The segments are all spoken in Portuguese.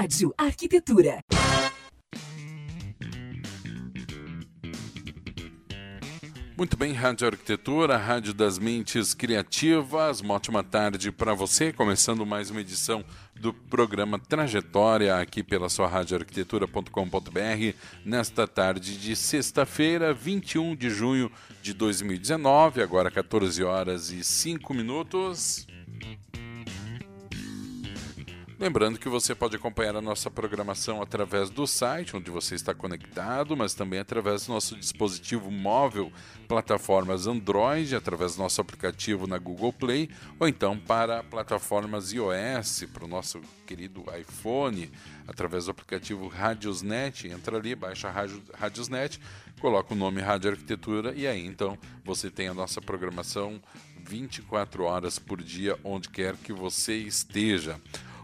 Rádio Arquitetura. Muito bem, Rádio Arquitetura, Rádio das Mentes Criativas. Uma ótima tarde para você, começando mais uma edição do programa Trajetória aqui pela sua radioarquitetura.com.br nesta tarde de sexta-feira, 21 de junho de 2019, agora 14 horas e 5 minutos. Lembrando que você pode acompanhar a nossa programação através do site onde você está conectado, mas também através do nosso dispositivo móvel, plataformas Android, através do nosso aplicativo na Google Play, ou então para plataformas iOS, para o nosso querido iPhone, através do aplicativo Radiosnet. Entra ali, baixa Radiosnet, coloca o nome Rádio Arquitetura e aí então você tem a nossa programação 24 horas por dia, onde quer que você esteja.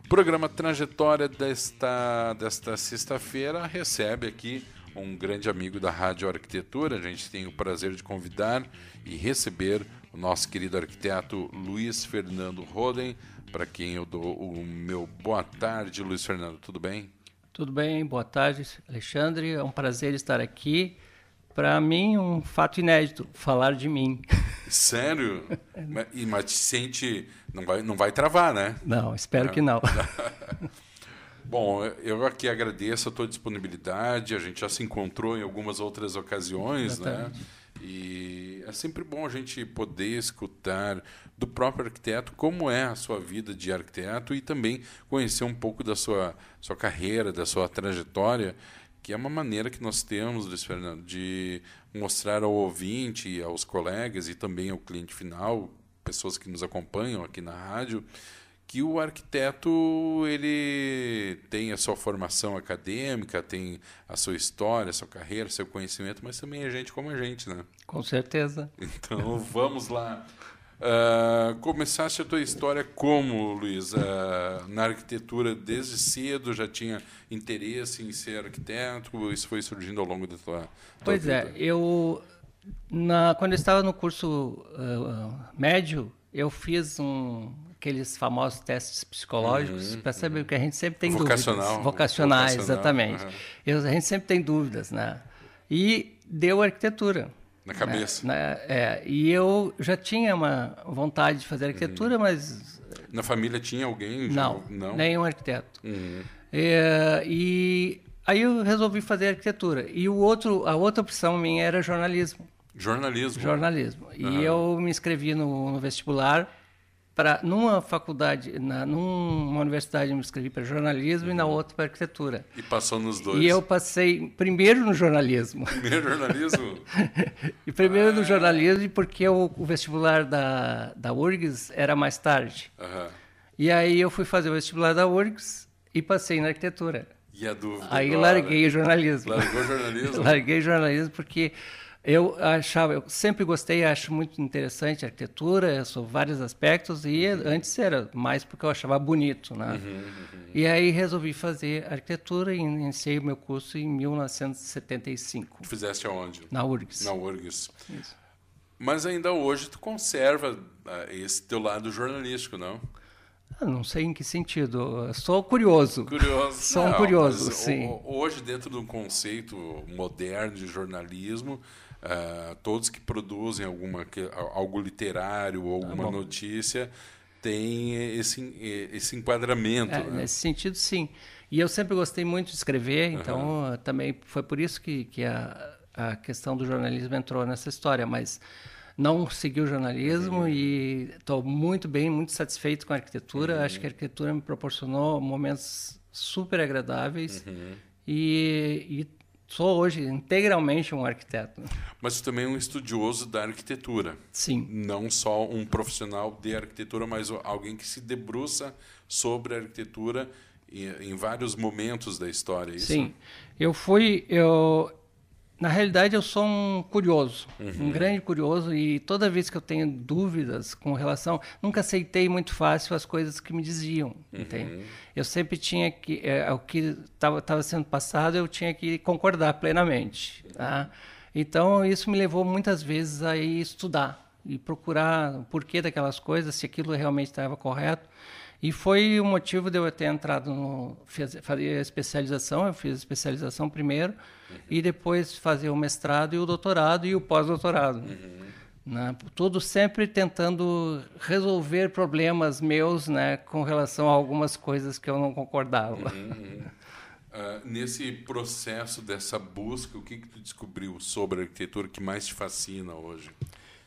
Programa Trajetória desta, desta sexta-feira recebe aqui um grande amigo da Rádio Arquitetura. A gente tem o prazer de convidar e receber o nosso querido arquiteto Luiz Fernando Roden, para quem eu dou o meu boa tarde, Luiz Fernando. Tudo bem? Tudo bem, boa tarde, Alexandre. É um prazer estar aqui. Para mim, um fato inédito, falar de mim. Sério? mas, mas te sente. Não vai, não vai travar, né? Não, espero é. que não. Bom, eu aqui agradeço a tua disponibilidade. A gente já se encontrou em algumas outras ocasiões, né? Exatamente. né? E é sempre bom a gente poder escutar do próprio arquiteto como é a sua vida de arquiteto e também conhecer um pouco da sua, sua carreira, da sua trajetória que é uma maneira que nós temos, Luiz Fernando, de mostrar ao ouvinte, aos colegas e também ao cliente final, pessoas que nos acompanham aqui na rádio, que o arquiteto ele tem a sua formação acadêmica, tem a sua história, a sua carreira, seu conhecimento, mas também é gente como a gente, né? Com certeza. Então vamos lá. Uh, começaste a tua história como, Luiz? Uh, na arquitetura desde cedo já tinha interesse em ser arquiteto? Isso foi surgindo ao longo da tua, tua Pois vida? é, eu na, quando eu estava no curso uh, médio, eu fiz um, aqueles famosos testes psicológicos uhum, para saber uhum. que a gente sempre tem Vocacional, dúvidas. Vocacionais, vocacional, exatamente. Uhum. Eu, a gente sempre tem dúvidas, né? E deu arquitetura. Na cabeça. Né? É, e eu já tinha uma vontade de fazer arquitetura, uhum. mas. Na família tinha alguém? Não, já... não? nenhum arquiteto. Uhum. É, e aí eu resolvi fazer arquitetura. E o outro, a outra opção minha era jornalismo. Jornalismo? Jornalismo. Uhum. E eu me inscrevi no, no vestibular para numa faculdade, na, numa universidade eu me inscrevi para jornalismo uhum. e na uhum. outra para arquitetura. E passou nos dois. E eu passei primeiro no jornalismo. Primeiro jornalismo? e primeiro ah. no jornalismo porque o, o, vestibular da, da URGS era mais tarde. Uhum. E aí eu fui fazer o vestibular da URGS e passei na arquitetura. E a dúvida Aí agora? larguei o jornalismo. Largou o jornalismo? larguei o jornalismo porque eu achava, eu sempre gostei, acho muito interessante a arquitetura, sou vários aspectos e uhum. antes era mais porque eu achava bonito, né? Uhum, uhum. E aí resolvi fazer arquitetura e iniciei o meu curso em 1975. Fizeste aonde? Na URGS. Na URGS. Isso. Mas ainda hoje tu conserva uh, esse teu lado jornalístico, não? Eu não sei em que sentido. Sou curioso. Curioso. Sou um curioso, sim. Hoje, dentro do conceito moderno de jornalismo, Uh, todos que produzem alguma, algo literário ou alguma notícia têm esse, esse enquadramento. É, né? Nesse sentido, sim. E eu sempre gostei muito de escrever, então uhum. também foi por isso que, que a, a questão do jornalismo entrou nessa história, mas não segui o jornalismo uhum. e estou muito bem, muito satisfeito com a arquitetura. Uhum. Acho que a arquitetura me proporcionou momentos super agradáveis uhum. e, e sou hoje integralmente um arquiteto. Mas também é um estudioso da arquitetura. Sim. Não só um profissional de arquitetura, mas alguém que se debruça sobre a arquitetura em, vários momentos da história. É isso? Sim. Eu fui eu na realidade, eu sou um curioso, uhum. um grande curioso, e toda vez que eu tenho dúvidas com relação. Nunca aceitei muito fácil as coisas que me diziam, uhum. entende? Eu sempre tinha que. É, o que estava sendo passado, eu tinha que concordar plenamente. Tá? Então, isso me levou muitas vezes a estudar e procurar o porquê daquelas coisas, se aquilo realmente estava correto. E foi o motivo de eu ter entrado no fazer a especialização, eu fiz a especialização primeiro uhum. e depois fazer o mestrado e o doutorado e o pós-doutorado. Uhum. Né? Tudo sempre tentando resolver problemas meus né, com relação a algumas coisas que eu não concordava. Uhum. Uh, nesse processo dessa busca, o que, que tu descobriu sobre a arquitetura que mais te fascina hoje?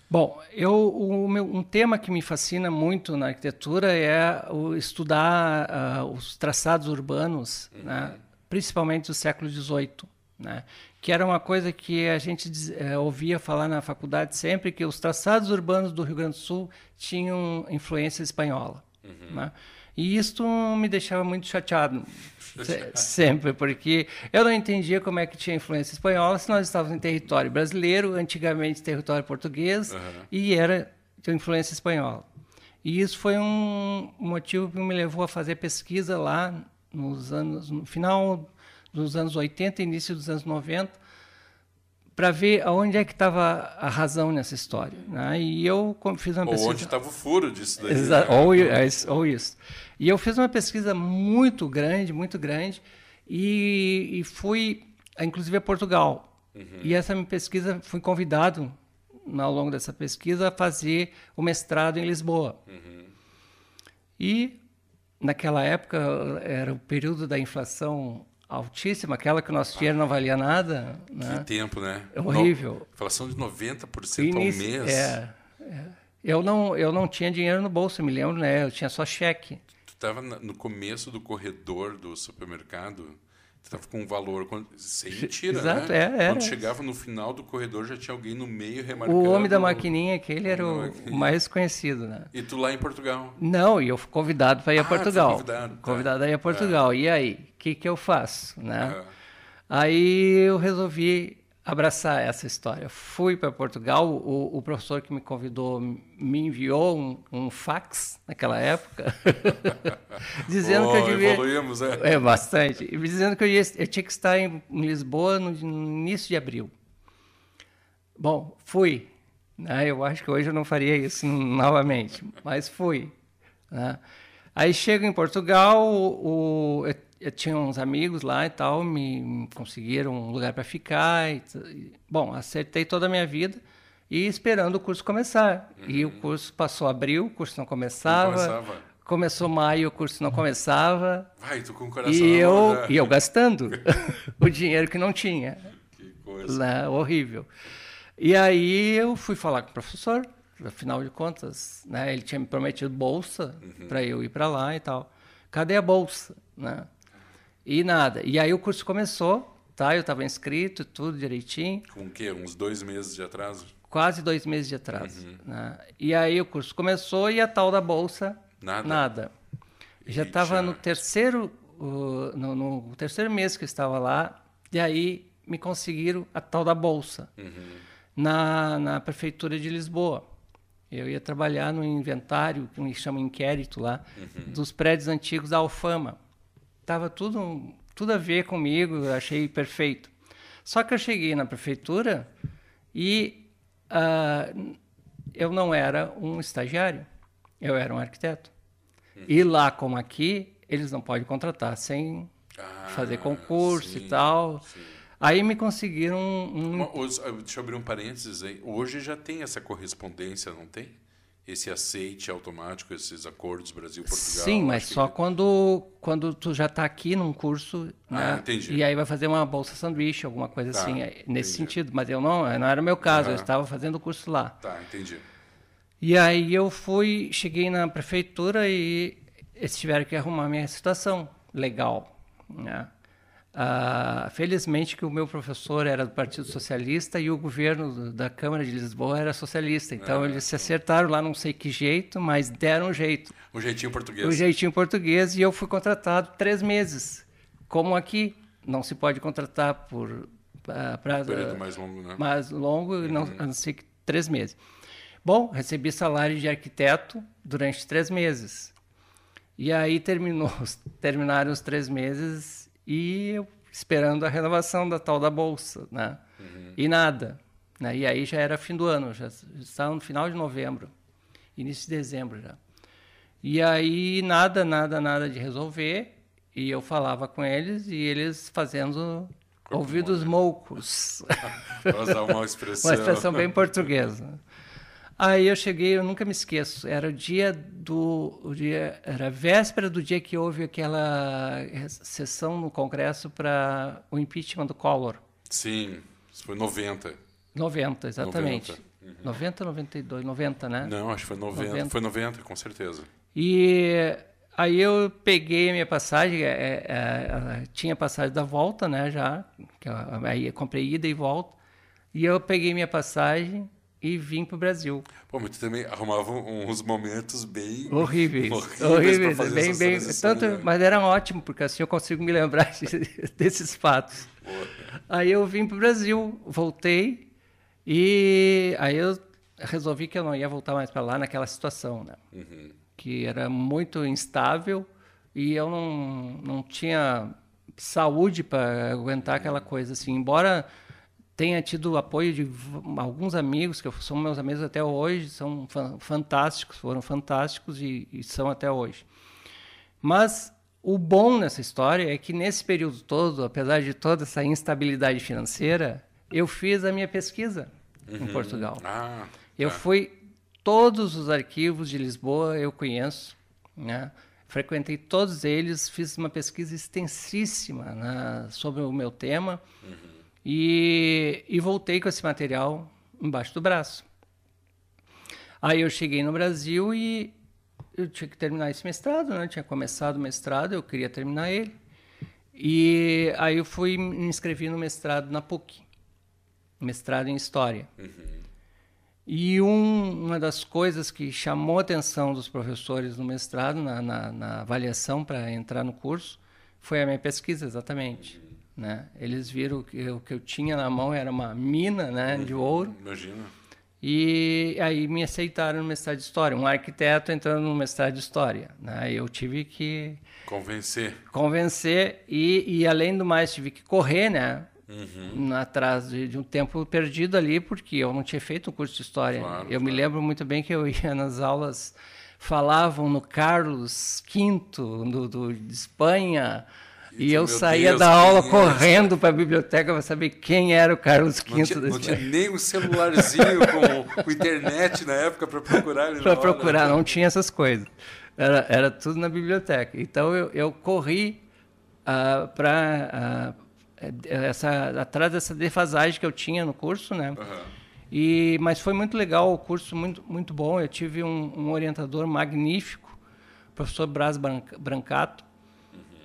Bom, eu, o meu, um tema que me fascina muito na arquitetura é o estudar uh, os traçados urbanos, uhum. né, principalmente do século XVIII, né, que era uma coisa que a gente uh, ouvia falar na faculdade sempre, que os traçados urbanos do Rio Grande do Sul tinham influência espanhola. Uhum. Né, e isso me deixava muito chateado. Sempre, porque eu não entendia como é que tinha influência espanhola se nós estávamos em território brasileiro, antigamente território português, uhum. e era de influência espanhola. E isso foi um motivo que me levou a fazer pesquisa lá nos anos, no final dos anos 80 início dos anos 90, para ver aonde é que estava a razão nessa história. Né? E eu fiz uma pesquisa... Ou onde estava o furo disso daí. Exa... Né? Ou, é, ou isso. E eu fiz uma pesquisa muito grande, muito grande, e, e fui, inclusive, a Portugal. Uhum. E essa minha pesquisa, fui convidado, ao longo dessa pesquisa, a fazer o mestrado em Lisboa. Uhum. E, naquela época, era o período da inflação altíssima, aquela que o nosso dinheiro não valia nada. Né? Que tempo, né? É horrível. No, inflação de 90% Início, ao mês. É, é. Eu não, eu não tinha dinheiro no bolso, me lembro, né? Eu tinha só cheque estava no começo do corredor do supermercado, estava com um valor sem mentira, Exato, né? É, é. Quando chegava no final do corredor já tinha alguém no meio remarcando. O homem da maquininha, aquele era o, mais conhecido, né? E tu lá em Portugal? Não, e eu fui convidado para ir a ah, Portugal. Convidado, tá. convidado a ir a Portugal. É. E aí, o que que eu faço, né? Aí eu resolvi abraçar essa história. Fui para Portugal, o, o, professor que me convidou me enviou um, um fax naquela época, dizendo oh, que eu devia... Evoluímos, é? É, bastante. Dizendo que eu, ia, eu tinha que estar em, em Lisboa no, no, início de abril. Bom, fui. Né? Eu acho que hoje eu não faria isso novamente, mas fui. Né? Aí chego em Portugal, o, o eu tinha uns amigos lá e tal, me conseguiram um lugar para ficar. E, bom, acertei toda a minha vida e esperando o curso começar. Uhum. E o uhum. curso passou abril, o curso não começava. Não começava. Começou maio, o curso não começava. Vai, tô com o coração e eu E eu gastando o dinheiro que não tinha. Que coisa. Lá, horrível. E aí eu fui falar com o professor, afinal de contas, né, ele tinha me prometido bolsa uhum. para eu ir para lá e tal. Cadê a bolsa? Né? E nada. E aí o curso começou, tá? Eu estava inscrito, tudo direitinho. Com o quê? Uns dois meses de atraso? Quase dois meses de atraso. Uhum. Né? E aí o curso começou e a tal da bolsa, nada. nada. Já estava no terceiro, uh, no, no, terceiro mês que eu estava lá, e aí me conseguiram a tal da bolsa uhum. na, na prefeitura de Lisboa. Eu ia trabalhar no inventário, que me chama inquérito lá, uhum. dos prédios antigos da Alfama estava tudo, tudo a ver comigo, achei perfeito. Só que eu cheguei na prefeitura e uh, eu não era um estagiário, eu era um arquiteto. Uhum. E lá, como aqui, eles não podem contratar sem ah, fazer concurso sim, e tal. Sim. Aí me conseguiram um, um... Deixa eu abrir um parênteses aí. Hoje já tem essa correspondência, não tem? Esse aceite automático, esses acordos Brasil-Portugal. Sim, mas só que... quando, quando tu já está aqui num curso, ah, né? entendi. E aí vai fazer uma bolsa sanduíche, alguma coisa tá, assim, é, nesse entendi. sentido. Mas eu não, não era o meu caso, eu estava fazendo o curso lá. Tá, entendi. E aí eu fui, cheguei na prefeitura e eles tiveram que arrumar minha situação legal, né? Ah, felizmente que o meu professor era do Partido Socialista e o governo da Câmara de Lisboa era socialista. Então é, eles se acertaram lá, não sei que jeito, mas deram um jeito. Um jeitinho português. Um jeitinho português e eu fui contratado três meses. Como aqui não se pode contratar por uh, pra, período mais longo, né? Mais longo, uhum. não, a não ser que três meses. Bom, recebi salário de arquiteto durante três meses. E aí terminou, terminaram os três meses e eu esperando a renovação da tal da bolsa, né? Uhum. E nada. Né? E aí já era fim do ano, já estava no final de novembro, início de dezembro já. E aí nada, nada, nada de resolver. E eu falava com eles e eles fazendo Corpo ouvidos moucos. Para usar uma expressão. uma expressão bem portuguesa. Aí eu cheguei, eu nunca me esqueço. Era o dia do, o dia, era a véspera do dia que houve aquela sessão no Congresso para o impeachment do Collor. Sim, isso foi 90. 90, exatamente. 90. Uhum. 90, 92, 90, né? Não, acho que foi 90, 90. Foi 90, com certeza. E aí eu peguei a minha passagem, é, é, é, tinha passagem da volta, né, já. Que eu, aí eu comprei ida e volta. E eu peguei minha passagem e vim para o Brasil. Pô, mas tu também arrumava uns momentos bem horríveis, horríveis, bem, bem, tanto, né? mas era ótimo porque assim eu consigo me lembrar desses fatos. Boa. Aí eu vim para o Brasil, voltei e aí eu resolvi que eu não ia voltar mais para lá naquela situação, né? Uhum. Que era muito instável e eu não, não tinha saúde para aguentar uhum. aquela coisa assim. Embora tenha tido apoio de alguns amigos, que são meus amigos até hoje, são fantásticos, foram fantásticos e, e são até hoje. Mas o bom nessa história é que nesse período todo, apesar de toda essa instabilidade financeira, eu fiz a minha pesquisa uhum. em Portugal. Ah, eu tá. fui todos os arquivos de Lisboa eu conheço, né? Frequentei todos eles, fiz uma pesquisa extensíssima né, sobre o meu tema uhum. E, e voltei com esse material embaixo do braço. Aí eu cheguei no Brasil e eu tinha que terminar esse mestrado, né? Eu tinha começado o mestrado, eu queria terminar ele. E aí eu fui me inscrevi no mestrado na PUC, mestrado em História. Uhum. E um, uma das coisas que chamou a atenção dos professores no mestrado, na, na, na avaliação para entrar no curso, foi a minha pesquisa, exatamente. Né? Eles viram que o que eu tinha na mão era uma mina né, de ouro. Imagina e aí me aceitaram no mestrado de História. Um arquiteto entrando no mestrado de História. Né? Eu tive que... Convencer. Convencer. E, e além do mais, tive que correr, né? Uhum. Atrás de, de, um tempo perdido ali, porque eu não tinha feito um curso de História. Claro, eu claro. me lembro muito bem que eu ia nas aulas... Falavam no Carlos V, do, do de Espanha e eu saía Deus, da aula é correndo para a biblioteca para saber quem era o Carlos V. Não tinha, não tinha nem um celularzinho com, com internet na época para procurar ele Para procurar, não tinha essas coisas. Era, era tudo na biblioteca. Então eu, eu corri uh, ah, para uh, ah, essa atrás dessa defasagem que eu tinha no curso, né? Uhum. E, mas foi muito legal, o curso muito, muito bom. Eu tive um, um orientador magnífico, o professor Braz Brancato,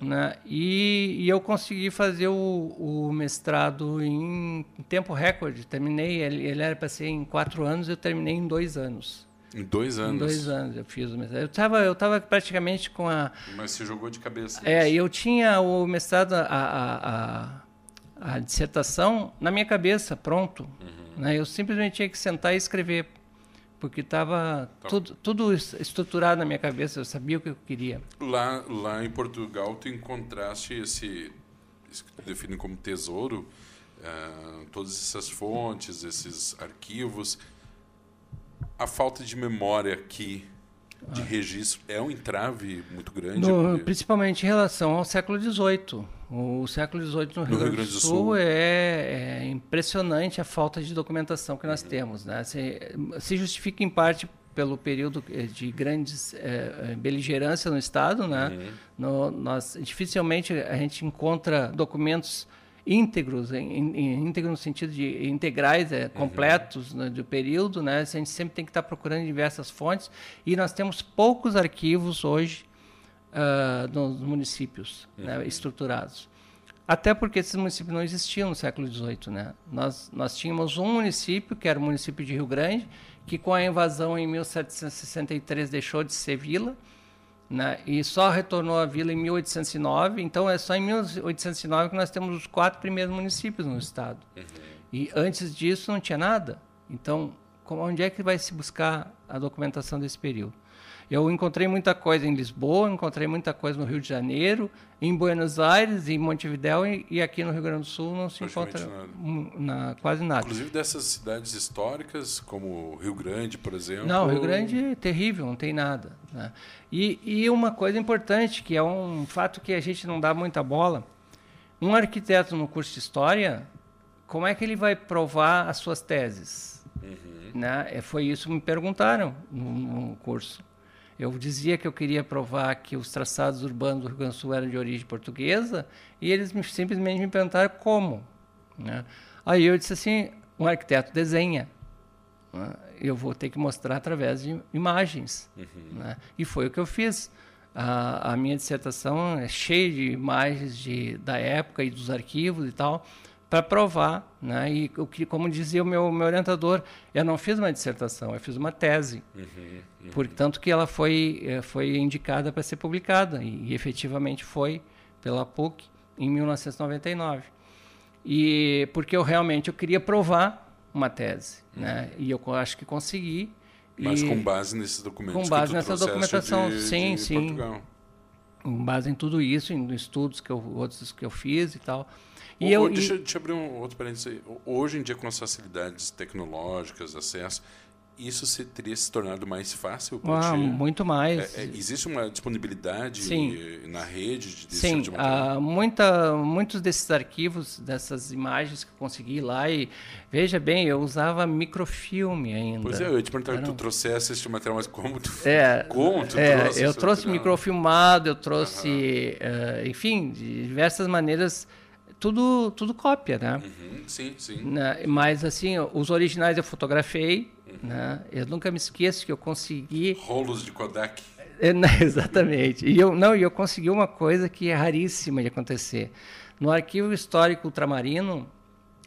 né? E, e, eu consegui fazer o, o mestrado em, tempo recorde. Terminei, ele, ele era para ser em quatro anos, eu terminei em dois anos. Em dois anos? Em dois anos eu fiz o mestrado. Eu estava eu tava praticamente com a... Mas você jogou de cabeça. É, isso. eu tinha o mestrado, a, a, a, a, dissertação na minha cabeça, pronto. Uhum. Né? Eu simplesmente tinha que sentar e escrever porque estava tá. tudo, tudo estruturado na minha cabeça, eu sabia o que eu queria. Lá, lá em Portugal, tu encontraste esse, esse que tu define como tesouro, uh, todas essas fontes, esses arquivos. A falta de memória aqui, de ah. registro, é um entrave muito grande? No. Principalmente em relação ao século XVIII. O século XVIII no, Rio, Grande do Sul, Sul é, é, impressionante a falta de documentação que nós uhum. temos. Né? Se, se, justifica em parte pelo período de grandes é, beligerância no Estado. Né? Uhum. No, nós, dificilmente a gente encontra documentos íntegros, íntegro no sentido de integrais, é, completos uhum. né, do período. Né? A gente sempre tem que estar procurando em diversas fontes. E nós temos poucos arquivos hoje uh, nos municípios né, uhum. né, estruturados. Até porque esses municípios não existiam no século XVIII. Né? Nós, nós tínhamos um município, que era o município de Rio Grande, que com a invasão em 1763 deixou de ser vila, né? e só retornou à vila em 1809. Então é só em 1809 que nós temos os quatro primeiros municípios no estado. Uhum. E antes disso não tinha nada. Então, como, onde é que vai se buscar a documentação desse período? Eu encontrei muita coisa em Lisboa, encontrei muita coisa no Rio de Janeiro, em Buenos Aires, em Montevidéu e, e aqui no Rio Grande do Sul não se encontra nada. Na, quase nada. Inclusive dessas cidades históricas, como Rio Grande, por exemplo. Não, Rio Grande é terrível, não tem nada. Né? E, e uma coisa importante, que é um fato que a gente não dá muita bola, um arquiteto no curso de História, como é que ele vai provar as suas teses? Uhum. Né? É, foi isso que me perguntaram no, no curso. Eu dizia que eu queria provar que os traçados urbanos do Rio Grande do Sul eram de origem portuguesa e eles me, simplesmente me perguntaram como. Né? Aí eu disse assim: um arquiteto desenha. Né? Eu vou ter que mostrar através de imagens. Uhum. Né? E foi o que eu fiz. A, a, minha dissertação é cheia de imagens de, da época e dos arquivos e tal para provar, né? E o que, como dizia o meu, meu orientador, eu não fiz uma dissertação, eu fiz uma tese, uhum, uhum. portanto que ela foi eh, foi indicada para ser publicada e, e, efetivamente foi pela PUC em 1999. E porque eu realmente eu queria provar uma tese, uhum. né? E eu acho que consegui. Mas e, com base nesses documentos. Com base nessa documentação, de, sim, de sim. Portugal. Com base em tudo isso, em estudos que eu outros que eu fiz e tal. E eu, deixa, e... deixa eu abrir um outro parênteses. Hoje em dia, com as facilidades tecnológicas, acesso, isso se, teria se tornado mais fácil para ah, Muito mais. É, é, existe uma disponibilidade Sim. na rede de Sim, de ah, muita, muitos desses arquivos, dessas imagens que eu consegui lá, e veja bem, eu usava microfilme ainda. Pois é, eu ia te perguntar, Era... tu trouxesse esse material, mas como tu, é, como tu é, trouxe Eu trouxe material? microfilmado, eu trouxe, uh, enfim, de diversas maneiras tudo, tudo cópia, né? Uhum, sim, sim. Né? Mas, assim, os originais eu fotografei, uhum. né? Eu nunca me esqueço que eu consegui... Rolos de Kodak. É, né, exatamente. E eu, não, eu consegui uma coisa que é raríssima de acontecer. No Arquivo Histórico Ultramarino,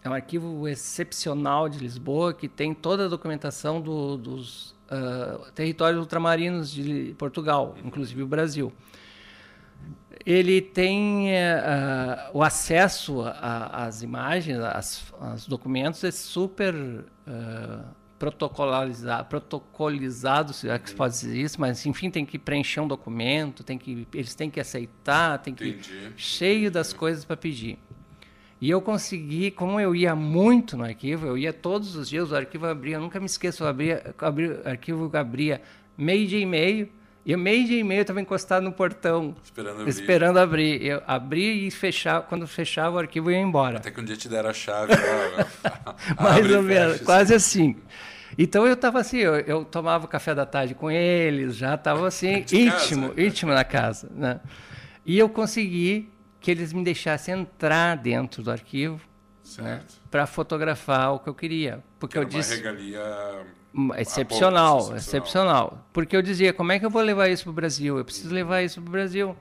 é um arquivo excepcional de Lisboa, que tem toda a documentação do, dos uh, territórios ultramarinos de Portugal, uhum. inclusive o Brasil ele tem uh, o acesso às imagens, aos documentos é super uh, protocolizado, protocolizado, se é que se pode dizer isso, mas enfim tem que preencher um documento, tem que eles têm que aceitar, tem que Entendi. cheio das coisas para pedir. E eu consegui, como eu ia muito no arquivo, eu ia todos os dias, o arquivo abria, nunca me esqueço, eu abria, abria, o arquivo abria meio dia e meio, e meio dia e meio eu estava encostado no portão. Esperando abrir. Esperando abrir. Eu abri e fechava. Quando fechava o arquivo, eu ia embora. Até que um dia te deram a chave. Mais ou menos, quase assim. Então eu estava assim, eu, eu, tomava café da tarde com eles, já estava assim, íntimo, casa. íntimo na casa. Né? E eu consegui que eles me deixassem entrar dentro do arquivo né, para fotografar o que eu queria. Porque que eu disse. Uma regalia Excepcional, excepcional, excepcional. Porque eu dizia, como é que eu vou levar isso para o Brasil? Eu preciso levar isso para o Brasil.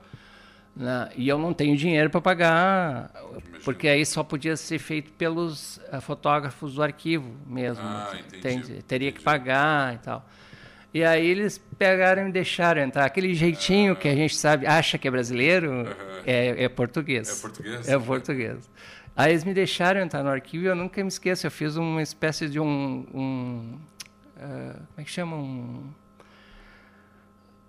Né? E eu não tenho dinheiro para pagar, Imagina. porque aí só podia ser feito pelos uh, fotógrafos do arquivo mesmo. Ah, entendi, Teria entendi. que pagar e tal. E aí eles pegaram e me deixaram entrar. Aquele jeitinho que a gente sabe, acha que é brasileiro, é, é, português. É português? É português. Aí eles me deixaram entrar no arquivo e eu nunca me esqueço. Eu fiz uma espécie de um, um ah, como é que chama? Um,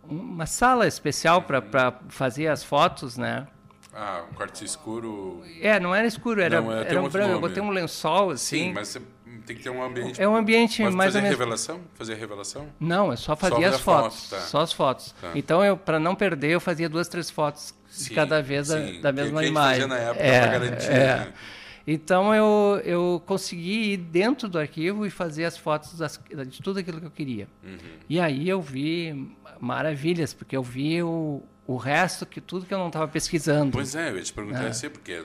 uma sala especial para fazer as fotos, né? Ah, um quarto escuro. É, não era escuro, era, não, é, era um branco. Eu botei um lençol assim. Sim, mas você tem que ter um ambiente. É um ambiente mas mais fazer ou menos. revelação? Fazer revelação? Não, eu só fazia só as fotos. Foto, tá. Só as fotos. Tá. Então, eu para não perder, eu fazia duas, três fotos sim, de cada vez sim. da, da mesma que imagem. Que fazia na época é, para garantir. É. Né? Então eu, eu consegui ir dentro do arquivo e fazer as fotos das, de tudo aquilo que eu queria. Uhum. E aí eu vi maravilhas, porque eu vi o, o resto, que tudo que eu não estava pesquisando. Pois é, eu ia te perguntar é. assim, porque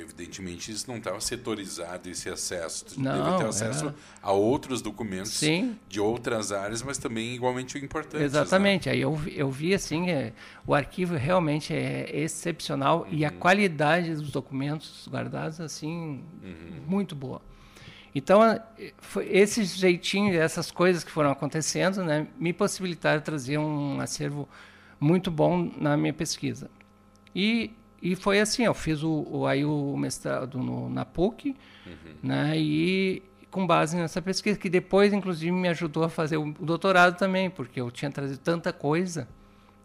evidentemente isso não estava setorizado esse acesso. Tu não, deve ter acesso era... a outros documentos Sim. de outras áreas, mas também igualmente importantes. Exatamente. Né? Aí eu, eu vi assim, é, o arquivo realmente é excepcional uhum. e a uhum. qualidade dos documentos guardados assim uhum. muito boa. Então, foi esse jeitinho, essas coisas que foram acontecendo, né, me possibilitaram trazer um acervo muito bom na minha pesquisa. E e foi assim, eu fiz o, o aí o mestrado no, na PUC, uhum. né? E com base nessa pesquisa, que depois, inclusive, me ajudou a fazer o doutorado também, porque eu tinha trazido tanta coisa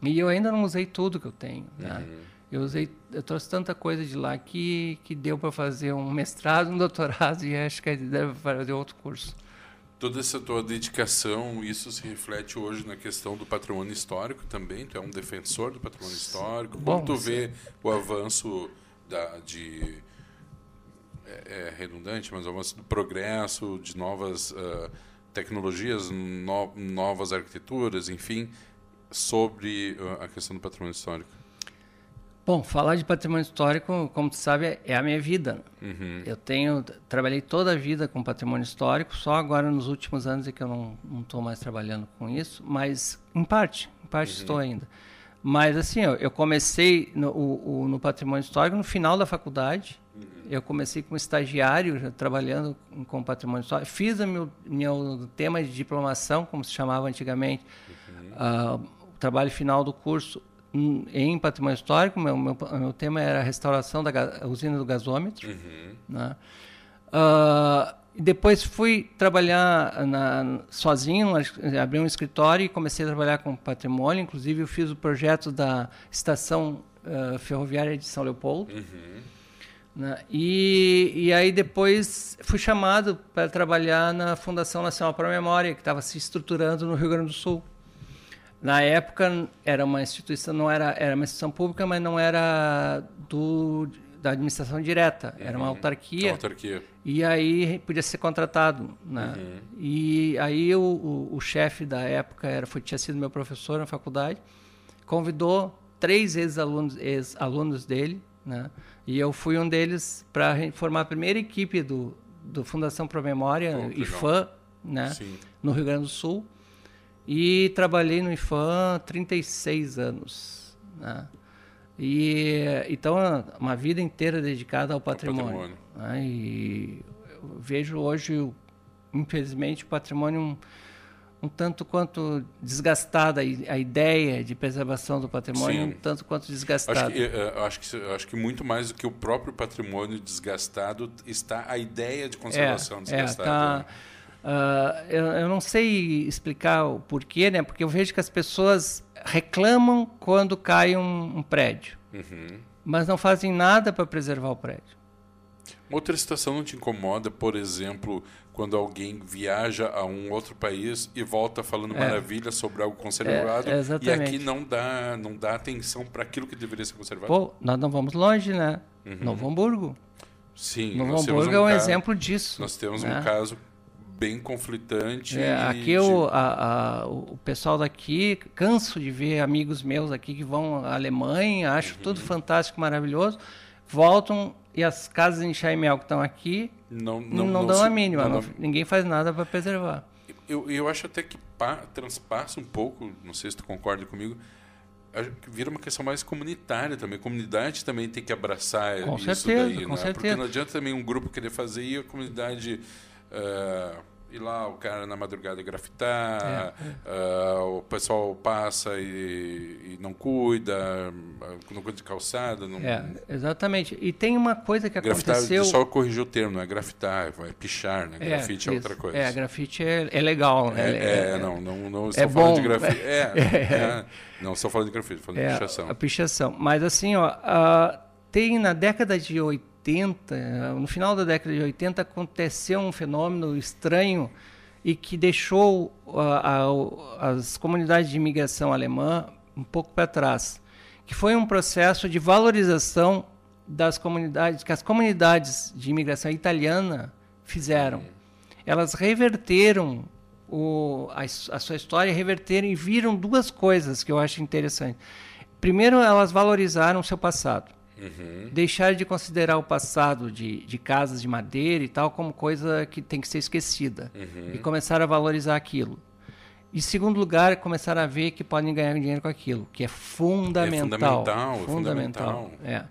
e eu ainda não usei tudo que eu tenho. Né? Uhum. Eu usei, eu trouxe tanta coisa de lá que, que deu para fazer um mestrado, um doutorado e acho que deve fazer outro curso. Toda essa tua dedicação, isso se reflete hoje na questão do patrimônio histórico também? Tu é um defensor do patrimônio histórico? Como Bom, tu vê o avanço da, de é, é, redundante, mas o avanço do progresso, de novas uh, tecnologias, no, novas arquiteturas, enfim, sobre uh, a questão do patrimônio histórico? Bom, falar de patrimônio histórico, como tu sabe, é a minha vida. Uhum. Eu tenho trabalhei toda a vida com patrimônio histórico, só agora nos últimos anos é que eu não estou mais trabalhando com isso, mas em parte, em parte uhum. estou ainda. Mas assim, eu, eu comecei no, o, o, no, patrimônio histórico no final da faculdade. Uhum. Eu comecei como estagiário, trabalhando com patrimônio histórico. Fiz o meu, meu tema de diplomação, como se chamava antigamente. Uh, o trabalho final do curso em patrimônio histórico, meu, meu, meu tema era a restauração da usina do gasômetro. Uhum. Né? Uh, depois fui trabalhar na, sozinho, abri um escritório e comecei a trabalhar com patrimônio. Inclusive, eu fiz o projeto da estação uh, ferroviária de São Leopoldo. Uhum. Né? E, e aí depois fui chamado para trabalhar na Fundação Nacional para a Memória, que estava se estruturando no Rio Grande do Sul. Na época era uma instituição, não era, era uma instituição pública, mas não era do, da administração direta, era uma uhum. autarquia. autarquia. E aí podia ser contratado, né? Uhum. E aí o, o, o chefe da época era, foi, tinha sido meu professor na faculdade, convidou três ex-alunos ex -alunos dele, né? E eu fui um deles para formar a primeira equipe do, do Fundação Pro Memória, oh, IFAM, né? Sim. No Rio Grande do Sul. E trabalhei no IFAM 36 anos. Né? E, então, uma vida inteira dedicada ao patrimônio. patrimônio. Né? E vejo hoje, infelizmente, o patrimônio um, um tanto quanto desgastada, a ideia de preservação do patrimônio Sim. um tanto quanto desgastada. Acho que, eh, acho, que, acho que muito mais do que o próprio patrimônio desgastado está a ideia de conservação é, desgastada. É, tá, né? Uh, eu, eu, não sei explicar o porquê, né? Porque eu vejo que as pessoas reclamam quando cai um, um prédio, uhum. mas não fazem nada para preservar o prédio. Outra situação não te incomoda, por exemplo, quando alguém viaja a um outro país e volta falando é. maravilha sobre algo conservado é, e aqui não dá, não dá atenção para aquilo que deveria ser conservado? Pô, nós não vamos longe, né? Uhum. Novo Hamburgo. Sim. Novo Hamburgo um é um caso, exemplo disso. Nós temos né? um caso bem conflitante. É, aqui de... o, a, a, o pessoal daqui, canso de ver amigos meus aqui que vão à Alemanha, acho uhum. tudo fantástico, maravilhoso, voltam e as casas em Chaimel que estão aqui não, não, não, não dão se, a mínima, não, ninguém faz nada para preservar. Eu, eu acho até que pa, transpassa um pouco, não sei se tu concorda comigo, vira uma questão mais comunitária também. A comunidade também tem que abraçar com isso certeza, daí, com né? certeza. Porque não adianta também um grupo querer fazer e a comunidade Uh, e lá o cara na madrugada grafitar, é, é. Uh, o pessoal passa e, e, não cuida, não cuida de calçada. Não... É, exatamente. E tem uma coisa que grafitar, aconteceu... Só corrigir o termo, não é grafitar, é pichar, né? É, grafite é, outra coisa. É, grafite é, é legal. Né? É, é, não, não, não estou falando bom. de grafite. É, não estou falando de grafite, estou falando de pichação. A pichação. Mas assim, ó, uh, tem na década de 80, 80, no final da década de 80, aconteceu um fenômeno estranho e que deixou a, a, as comunidades de imigração alemã um pouco para trás, que foi um processo de valorização das comunidades, que as comunidades de imigração italiana fizeram. Elas reverteram o, a, a sua história, reverteram e viram duas coisas que eu acho interessante. Primeiro, elas valorizaram o seu passado. Uhum. Deixar de considerar o passado de, de casas de madeira e tal como coisa que tem que ser esquecida. Uhum. E começar a valorizar aquilo. Em segundo lugar, começar a ver que podem ganhar dinheiro com aquilo, que é fundamental. É fundamental, é fundamental. É.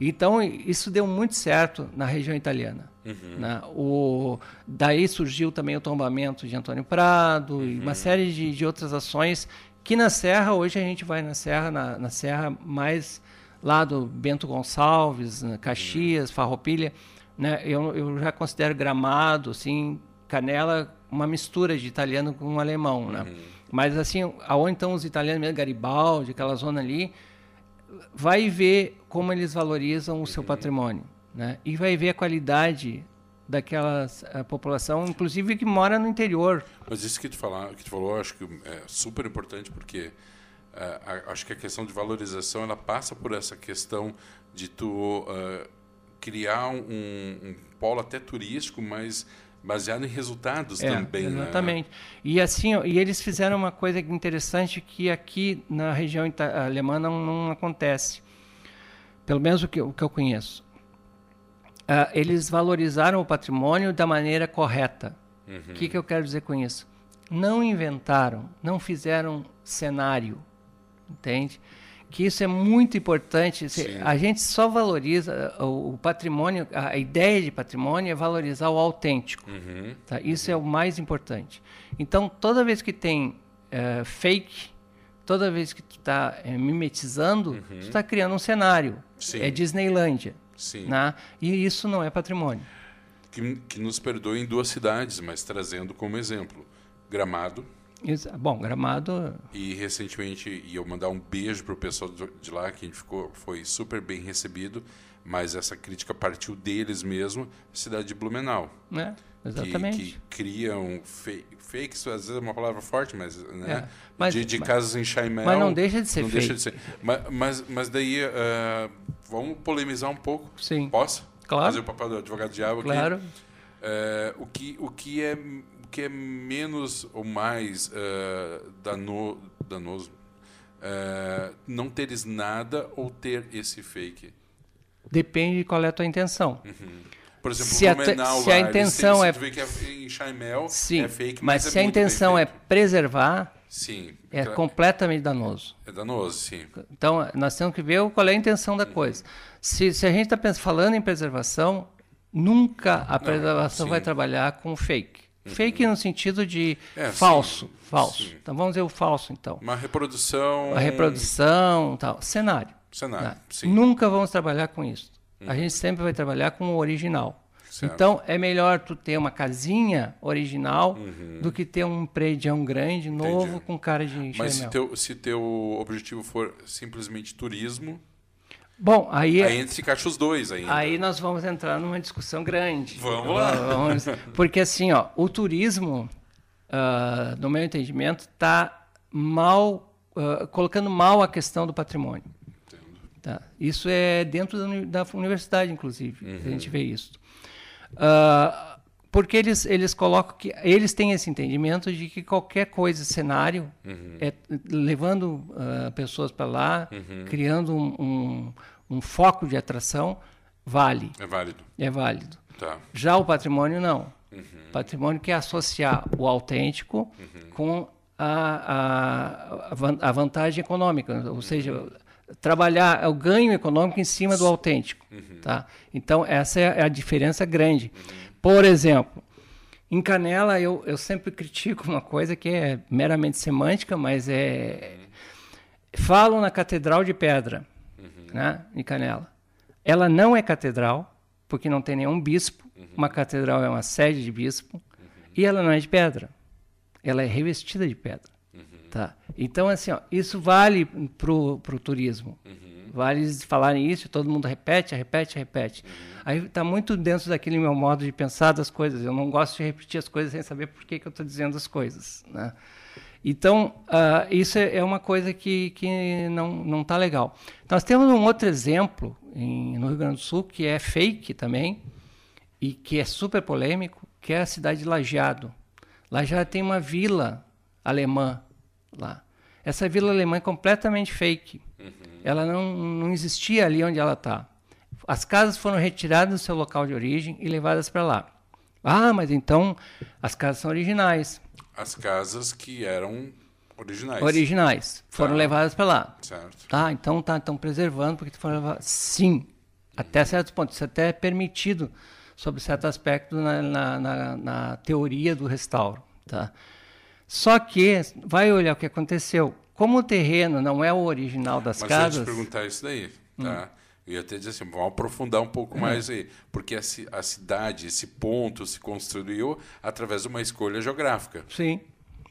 Então, isso deu muito certo na região italiana. Uhum. Né? O, daí surgiu também o tombamento de Antônio Prado uhum. e uma uhum. série de, de outras ações que na Serra, hoje a gente vai na Serra, na, na Serra mais lá do Bento Gonçalves, né, Caxias, Farroupilha, né? Eu, eu já considero Gramado, assim, Canela, uma mistura de italiano com alemão, né? Uhum. Mas assim, aonde estão os italianos mesmo, Garibaldi, aquela zona ali, vai ver como eles valorizam o seu uhum. patrimônio, né? E vai ver a qualidade daquela população, inclusive que mora no interior. Mas isso que tu, falar, que tu falou, acho que é super importante porque uh, acho que a questão de valorização ela passa por essa questão de tu uh, criar um, um, polo até turístico, mas baseado em resultados é, também. Né? Exatamente. Né? E assim, e eles fizeram uma coisa interessante que aqui na região alemã não, não acontece. Pelo menos o que, o que eu conheço. Uh, eles valorizaram o patrimônio da maneira correta. O uhum. que, que eu quero dizer com isso? Não inventaram, não fizeram cenário, entende? Que isso é muito importante. Sim. A gente só valoriza o, o, patrimônio, a ideia de patrimônio é valorizar o autêntico. Uhum. Tá? Isso uhum. é o mais importante. Então, toda vez que tem uh, fake, toda vez que tu está é, mimetizando, uhum. tu está criando um cenário. Sim. É Disneylândia. Sim. Né? E isso não é patrimônio. Que, que nos perdoe em duas cidades, mas trazendo como exemplo Gramado. Bom, Gramado. E recentemente, e eu mandar um beijo para o pessoal de lá, que a gente ficou, foi super bem recebido, mas essa crítica partiu deles mesmo, cidade de Blumenau. É, exatamente. Que, que criam fake, fakes, às vezes é uma palavra forte, mas, né? É, mas de, de mas, casas em Chaimel. Mas não deixa de ser não fake. Deixa de ser. Mas, mas, mas daí, uh, vamos polemizar um pouco. Sim. Posso? Claro. Fazer o papel do advogado diabo aqui. Claro. Uh, o, que, o que é que é menos ou mais uh, dano, danoso? Uh, não teres nada ou ter esse fake? Depende de qual é a tua intenção. Uhum. Por exemplo, se a, Blumenau, se a intenção é... que é sim, é fake, mas, mas é se a intenção é preservar, sim, é pra... completamente danoso. É danoso, sim. Então, nós temos que ver qual é a intenção da uhum. coisa. Se, se a gente está falando em preservação, nunca a preservação Não, vai trabalhar com fake. Fake no sentido de é, falso, sim, falso. Sim. Então vamos dizer o falso então. Uma reprodução. Uma reprodução, tal, cenário. Cenário. Né? Sim. Nunca vamos trabalhar com isso. A uhum. gente sempre vai trabalhar com o original. Certo. Então é melhor tu ter uma casinha original uhum. do que ter um prédio grande, novo, Entendi. com cara de Mas se teu, se teu objetivo for simplesmente turismo, Bom, aí, aí entre encaixa os dois ainda. Aí nós vamos entrar numa discussão grande. Vamos lá. Vamos, porque assim, ó, o turismo, uh, no meu entendimento, está mal uh, colocando mal a questão do patrimônio. Entendo. Tá? Isso é dentro da, da universidade, inclusive, uhum. a gente vê isso. Uh, porque eles, eles colocam que eles têm esse entendimento de que qualquer coisa, cenário, uhum. é, levando uh, pessoas para lá, uhum. criando um, um, um, foco de atração, vale. É válido. É válido. Tá. Já o patrimônio, não. Uhum. Patrimônio quer associar o autêntico uhum. com a, a, a, vantagem econômica, ou seja, trabalhar o ganho econômico em cima do autêntico. Uhum. Tá? Então, essa é a diferença grande. Uhum. Por exemplo, em Canela eu, eu sempre critico uma coisa que é meramente semântica, mas é. Falam na Catedral de Pedra, uhum. né, em Canela. Ela não é catedral, porque não tem nenhum bispo. Uhum. Uma catedral é uma sede de bispo. Uhum. E ela não é de pedra. Ela é revestida de pedra. Uhum. Tá? Então, assim, ó, isso vale para o turismo. Vários falarem isso, todo mundo repete, repete, repete. Uhum. Aí está muito dentro daquele meu modo de pensar das coisas. Eu não gosto de repetir as coisas sem saber por que, que eu estou dizendo as coisas. Né? Então, uh, isso é, é uma coisa que, que não está legal. Nós temos um outro exemplo em, no Rio Grande do Sul, que é fake também, e que é super polêmico, que é a cidade de Lajeado. Lajeado tem uma vila alemã lá. Essa vila alemã é completamente fake. Uhum ela não, não existia ali onde ela está. As casas foram retiradas do seu local de origem e levadas para lá. Ah, mas então as casas são originais. As casas que eram originais. Originais. Foram tá. levadas para lá. Certo. Tá, então tá, estão preservando porque foram levadas. Sim, até certos pontos. Isso até é permitido sob certo aspecto na, na, na, na teoria do restauro. Tá? Só que vai olhar o que aconteceu. Como o terreno não é o original das Mas casas. Mas te perguntar isso daí, tá? Hum. Eu ia até dizer assim, vamos aprofundar um pouco mais aí, porque a, a, cidade, esse ponto se construiu através de uma escolha geográfica. Sim,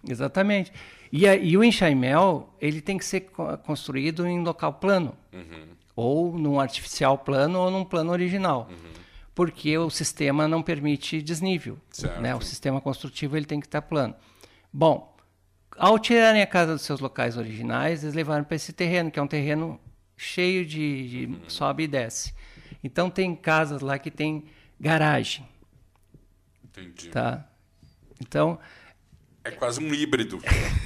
exatamente. E, a, e o enxaimel, ele tem que ser construído em local plano, uhum. ou num artificial plano ou num plano original, uhum. porque o sistema não permite desnível. Né? O sistema construtivo ele tem que estar plano. Bom, ao tirarem a casa dos seus locais originais, eles levaram para esse terreno, que é um terreno cheio de, de uhum. sobe e desce. Então tem casas lá que tem garagem. Entendi. Tá? Então é quase um híbrido.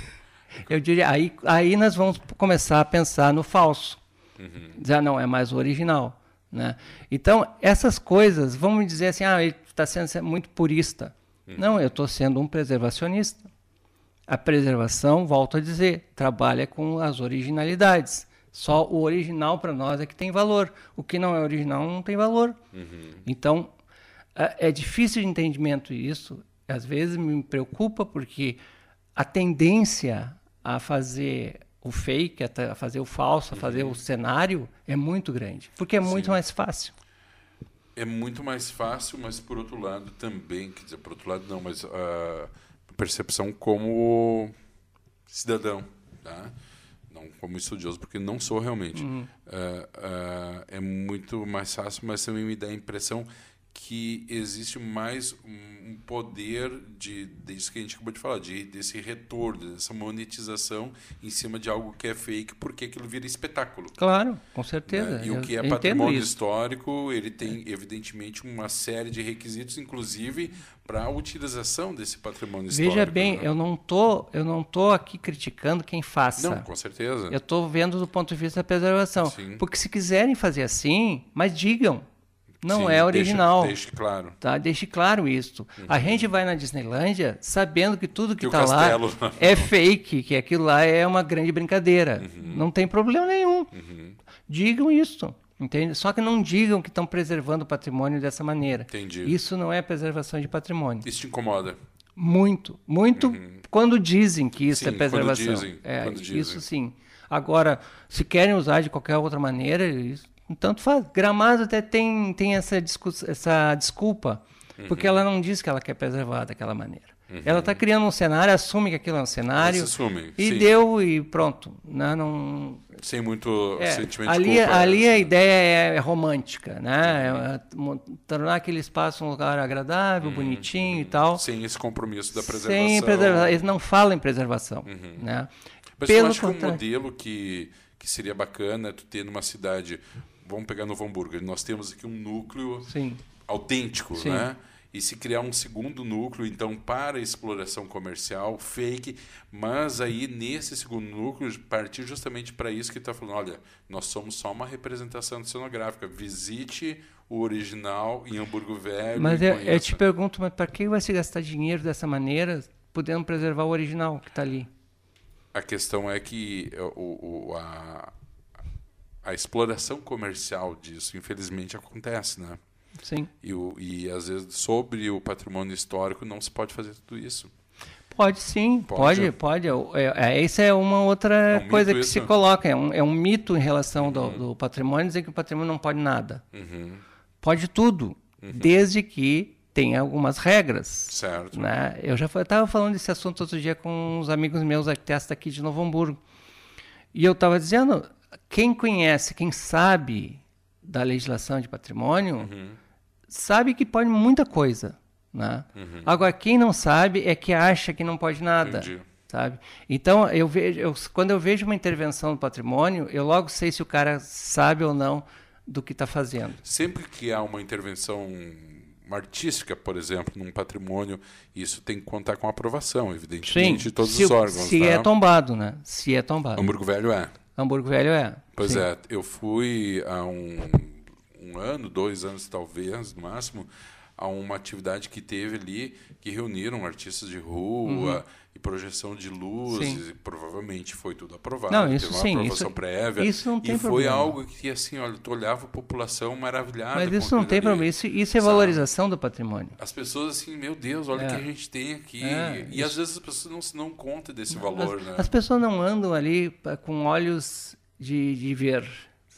eu diria aí aí nós vamos começar a pensar no falso. Uhum. Já não é mais o original, né? Então essas coisas, vamos dizer assim, ah, ele está sendo muito purista. Uhum. Não, eu estou sendo um preservacionista. A preservação, volto a dizer, trabalha com as originalidades. Só o original para nós é que tem valor. O que não é original não tem valor. Uhum. Então, é, difícil de entendimento isso. Às vezes me preocupa porque a tendência a fazer o fake, a fazer o falso, a fazer uhum. o cenário é muito grande. Porque é muito Sim. mais fácil. É muito mais fácil, mas por outro lado também, quer dizer, por outro lado não, mas a percepção como cidadão, tá? não como estudioso, porque não sou realmente. Uhum. Uh, uh, é muito mais fácil, mas também me dá a impressão que existe mais um poder de disso que a gente acabou de falar, de desse retorno, dessa monetização em cima de algo que é fake, porque aquilo vira espetáculo. Claro, com certeza. Né? E o que é patrimônio histórico, ele tem evidentemente uma série de requisitos, inclusive para a utilização desse patrimônio histórico. Veja bem, né? eu não tô, eu não tô aqui criticando quem faça. Não, com certeza. Eu estou vendo do ponto de vista da preservação, Sim. porque se quiserem fazer assim, mas digam não Sim, é original. Deixe, claro. Tá? Deixe claro isso. Uhum. A gente vai na Disneylândia sabendo que tudo que está lá é fake, que aquilo lá é uma grande brincadeira. Uhum. Não tem problema nenhum. Uhum. Digam isso. Entende? Só que não digam que estão preservando o patrimônio dessa maneira. Entendi. Isso não é preservação de patrimônio. Isso te incomoda? Muito. Muito uhum. quando dizem que isso sim, é preservação. Quando dizem, é, quando dizem. Isso sim. Agora, se querem usar de qualquer outra maneira, isso tanto faz. Gramado até tem, tem essa, essa desculpa, uhum. porque ela não diz que ela quer preservar daquela maneira. Uhum. Ela está criando um cenário, assume que aquilo é um cenário. Assume, e sim. deu e pronto. Né? Não, Sem muito é, sentimento ali, de culpa. Ali a ideia é, romântica, né? Uhum. É, tornar aquele espaço um lugar agradável, uhum. bonitinho e tal. Sem esse compromisso da preservação. Sem preservação. Eles não falam em preservação. Uhum. Né? Mas Pelo eu acho que um modelo que, que seria bacana tu ter numa cidade vamos pegar Novo Hamburgo, nós temos aqui um núcleo Sim. autêntico, Sim. né? E se criar um segundo núcleo, então, para exploração comercial, fake, mas aí nesse segundo núcleo, partir justamente para isso que está falando: olha, nós somos só uma representação cenográfica, visite o original em Hamburgo Velho. Mas eu, eu, te pergunto, mas para que vai se gastar dinheiro dessa maneira, podendo preservar o original que está ali? A questão é que o, o a, a exploração comercial disso, infelizmente, acontece, né? Sim. E, e às vezes sobre o patrimônio histórico não se pode fazer tudo isso. Pode sim, pode, pode. pode. É, é, é uma outra é um coisa que isso? se coloca. É um, é um mito em relação uhum. do, do, patrimônio dizer que o patrimônio não pode nada. Uhum. Pode tudo, uhum. desde que tenha algumas regras. Certo. Né? Eu já estava falando desse assunto outro dia com uns amigos meus arquitetos aqui de Novo Hamburgo. E eu estava dizendo, quem conhece, quem sabe da legislação de patrimônio, uhum. sabe que pode muita coisa. Né? Uhum. Agora, quem não sabe é que acha que não pode nada. Entendi. Sabe? Então, eu vejo, eu, quando eu vejo uma intervenção no patrimônio, eu logo sei se o cara sabe ou não do que está fazendo. Sempre que há uma intervenção artística, por exemplo, num patrimônio, isso tem que contar com aprovação, evidentemente, Sim, de todos se, os órgãos. Se tá? é tombado, né? Se é tombado. Hamburgo Velho é. Hamburgo Velho é. Pois Sim. é, eu fui há um, um ano, dois anos talvez, no máximo, a uma atividade que teve ali, que reuniram artistas de rua, uhum e projeção de luzes, e provavelmente foi tudo aprovado. Não, isso teve uma sim, aprovação isso, prévia. Isso não tem e problema. foi algo que, assim, olha, tu olhava a população maravilhada. Mas isso não tem ali, problema. Isso, isso é sabe? valorização do patrimônio. As pessoas, assim, meu Deus, olha o é. que a gente tem aqui. É, e isso. às vezes as pessoas não se dão conta desse valor, as, né? As pessoas não andam ali com olhos de, de ver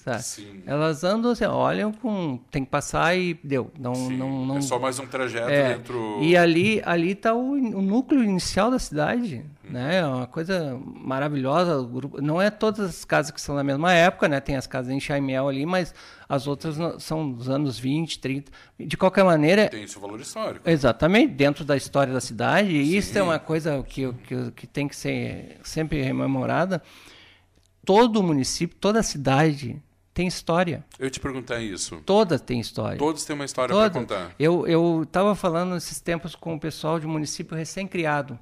tá? Elas andam assim, olham com. Tem que passar e deu. Não, não, não, é só mais um trajeto é, dentro. E ali ali está o, o, núcleo inicial da cidade. Hum. Né? É uma coisa maravilhosa. Não é todas as casas que são da mesma época, né? Tem as casas em Chaimel ali, mas as outras são dos anos 20, 30. De qualquer maneira. Tem seu valor histórico. Exatamente, dentro da história da cidade. E isso é uma coisa que, que, que tem que ser sempre rememorada todo o município, toda a cidade tem história. Eu te perguntar isso. Todas têm história. Todos têm uma história para contar. Eu estava falando esses tempos com o pessoal de município recém-criado.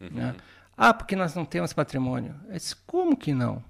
Uhum. Né? Ah, porque nós não temos patrimônio. Eu disse, como que não?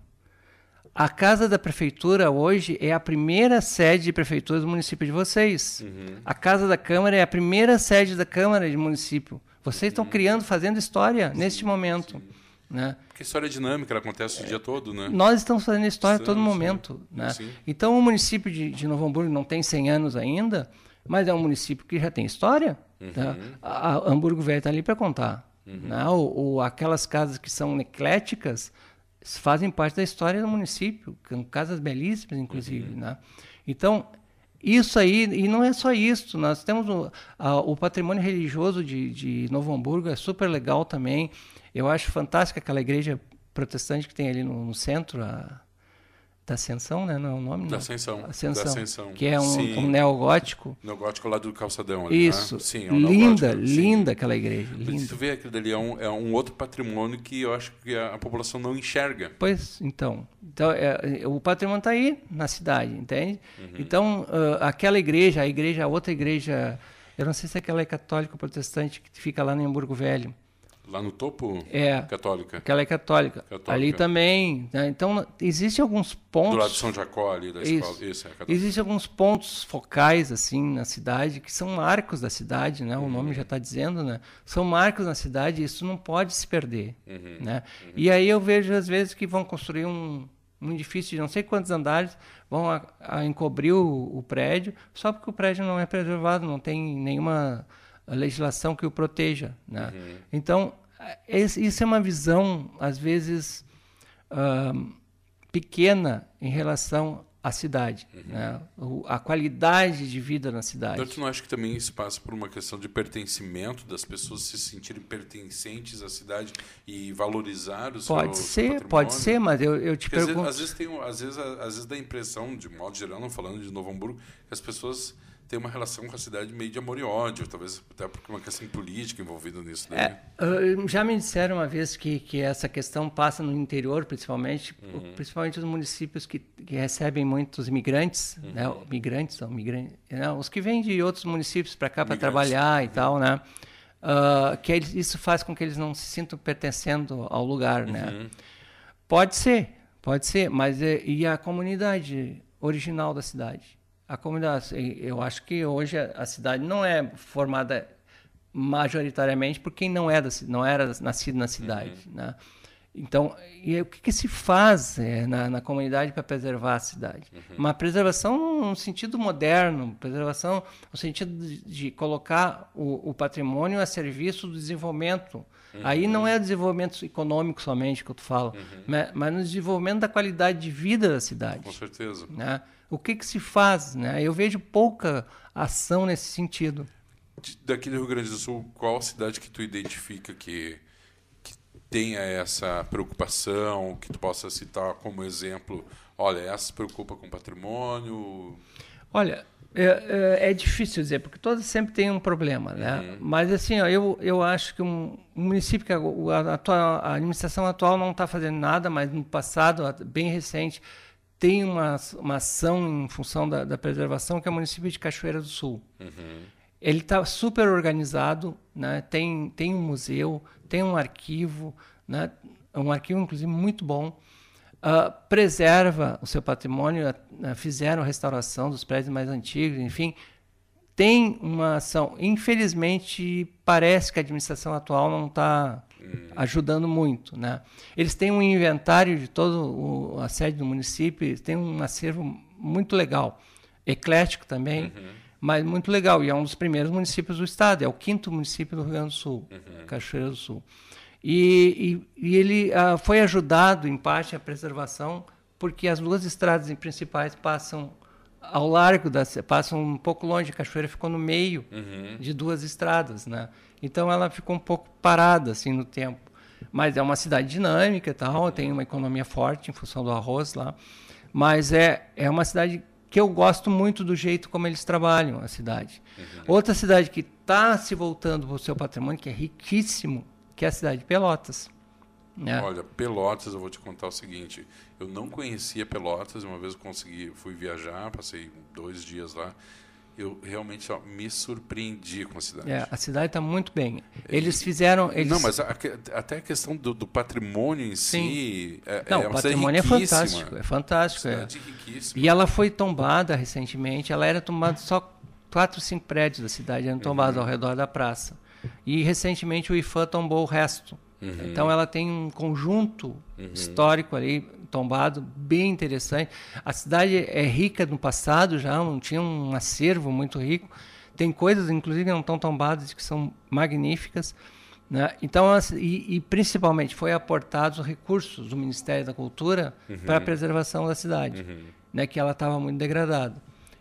A casa da prefeitura hoje é a primeira sede de prefeitura do município de vocês. Uhum. A casa da Câmara é a primeira sede da Câmara de município. Vocês estão uhum. criando, fazendo história sim, neste momento. Sim. Né? Porque história é dinâmica, ela acontece o dia todo, né? Nós estamos fazendo história a todo momento. Sim. Né? Sim. Então, o município de, de Novo Hamburgo não tem 100 anos ainda, mas é um município que já tem história. Uhum. Tá? A, a Hamburgo Velho está ali para contar. Uhum. Né? Ou, ou, aquelas casas que são ecléticas fazem parte da história do município, são casas belíssimas, inclusive. Uhum. Né? Então, isso aí, e não é só isso, nós temos o, a, o patrimônio religioso de, de Novo Hamburgo, é super legal também. Eu acho fantástica aquela igreja protestante que tem ali no, no centro, a, da Ascensão, né? Não é o nome? Da Ascensão. Ascensão. Da Ascensão. Que é um, um neogótico. Neogótico lá do calçadão. Ali, né? Isso. Né? Sim, é um linda, linda aquela igreja. Linda. Você vê aquilo dali, é um, é um outro patrimônio que eu acho que a, a população não enxerga. Pois, então. então é, o patrimônio está aí na cidade, entende? Uhum. Então, uh, aquela igreja, a igreja, a outra igreja, eu não sei se é aquela é católica ou protestante que fica lá no Hamburgo Velho. Lá no topo? É. Católica. Que ela é católica. católica. Ali também. Né? Então, existem alguns pontos. Do lado de São Jacó, ali da escola. Isso, Isso é católica. Existem alguns pontos focais, assim, na cidade, que são marcos da cidade, né? O uhum. nome já está dizendo, né? São marcos na cidade e isso não pode se perder, uhum. né? Uhum. E aí eu vejo, às vezes, que vão construir um, um edifício de não sei quantos andares, vão a, a encobrir o, o prédio, só porque o prédio não é preservado, não tem nenhuma a legislação que o proteja. Né? Uhum. Então, isso é uma visão, às vezes, uh, pequena em relação à cidade, uhum. né? a qualidade de vida na cidade. Então, tu não acha que também isso passa por uma questão de pertencimento, das pessoas se sentirem pertencentes à cidade e valorizar os Pode ser, pode ser, mas eu, eu te Porque pergunto... Às vezes, às vezes, tem, às, vezes, às vezes dá a impressão, de modo geral, não falando de Novo Hamburgo, que as pessoas tem uma relação com a cidade meio de amor e ódio, talvez até porque uma questão política envolvida nisso. Né? É, já me disseram uma vez que, que essa questão passa no interior, principalmente, uhum. principalmente os municípios que, que recebem muitos imigrantes, uhum. né? migrantes, ou migrantes, né? os que vêm de outros municípios para cá para trabalhar e tal, né? Uh, que eles, isso faz com que eles não se sintam pertencendo ao lugar, né? Uhum. Pode ser, pode ser, mas e, e a comunidade original da cidade? A comunidade. Eu acho que hoje a cidade não é formada majoritariamente por quem não, é da, não era nascido na cidade. Uhum. Né? Então, e o que, que se faz é, na, na, comunidade para preservar a cidade? Uhum. Uma preservação no sentido moderno, preservação no sentido de, de colocar o, o, patrimônio a serviço do desenvolvimento. Uhum. Aí não é desenvolvimento econômico somente que eu falo, uhum. mas, mas no desenvolvimento da qualidade de vida da cidade. Com certeza. Né? O que, que se faz? Né? Eu vejo pouca ação nesse sentido. Daqui do Rio Grande do Sul, qual cidade que tu identifica que, que tenha essa preocupação, que tu possa citar como exemplo? Olha, essa se preocupa com patrimônio? Olha, é, é, é, difícil dizer, porque todos sempre têm um problema, né? Uhum. Mas assim, ó, eu, eu acho que um, um município que a, a, a administração atual não está fazendo nada, mas no passado, bem recente, tem uma, uma ação em função da, da preservação, que é o município de Cachoeira do Sul. Uhum. Ele está super organizado, né? tem, tem um museu, tem um arquivo, né? um arquivo, inclusive, muito bom. Uh, preserva o seu patrimônio, uh, fizeram restauração dos prédios mais antigos, enfim, tem uma ação. Infelizmente, parece que a administração atual não está ajudando muito. Né? Eles têm um inventário de toda a sede do município, eles têm um acervo muito legal, eclético também, uhum. mas muito legal. E é um dos primeiros municípios do estado, é o quinto município do Rio Grande do Sul, uhum. Cachoeira do Sul. E, e, e ele uh, foi ajudado, em parte, a preservação porque as duas estradas principais passam ao largo da passam um pouco longe. A cachoeira ficou no meio uhum. de duas estradas, né? Então ela ficou um pouco parada assim no tempo. Mas é uma cidade dinâmica tal, tem uma economia forte em função do arroz lá. Mas é, é uma cidade que eu gosto muito do jeito como eles trabalham a cidade. Outra cidade que está se voltando para o seu patrimônio, que é riquíssimo, que é a cidade de Pelotas. Né? Olha, Pelotas, eu vou te contar o seguinte: eu não conhecia Pelotas, uma vez eu consegui, fui viajar, passei dois dias lá eu realmente ó, me surpreendi com a cidade. É, a cidade está muito bem. Eles fizeram. Eles... Não, mas a, até a questão do, do patrimônio em Sim. si. É, Não, é o patrimônio é fantástico. É fantástico. É. E ela foi tombada recentemente. Ela era tombada só quatro, cinco prédios da cidade eram tombados uhum. ao redor da praça. E recentemente o IFAM tombou o resto. Uhum. Então ela tem um conjunto uhum. histórico ali tombado bem interessante. A cidade é rica no passado já, não tinha um acervo muito rico. Tem coisas, inclusive, que não estão tombadas que são magníficas. Né? Então, e, e, principalmente foi aportados recursos do Ministério da Cultura uhum. para a preservação da cidade, uhum. né? que ela estava muito degradada.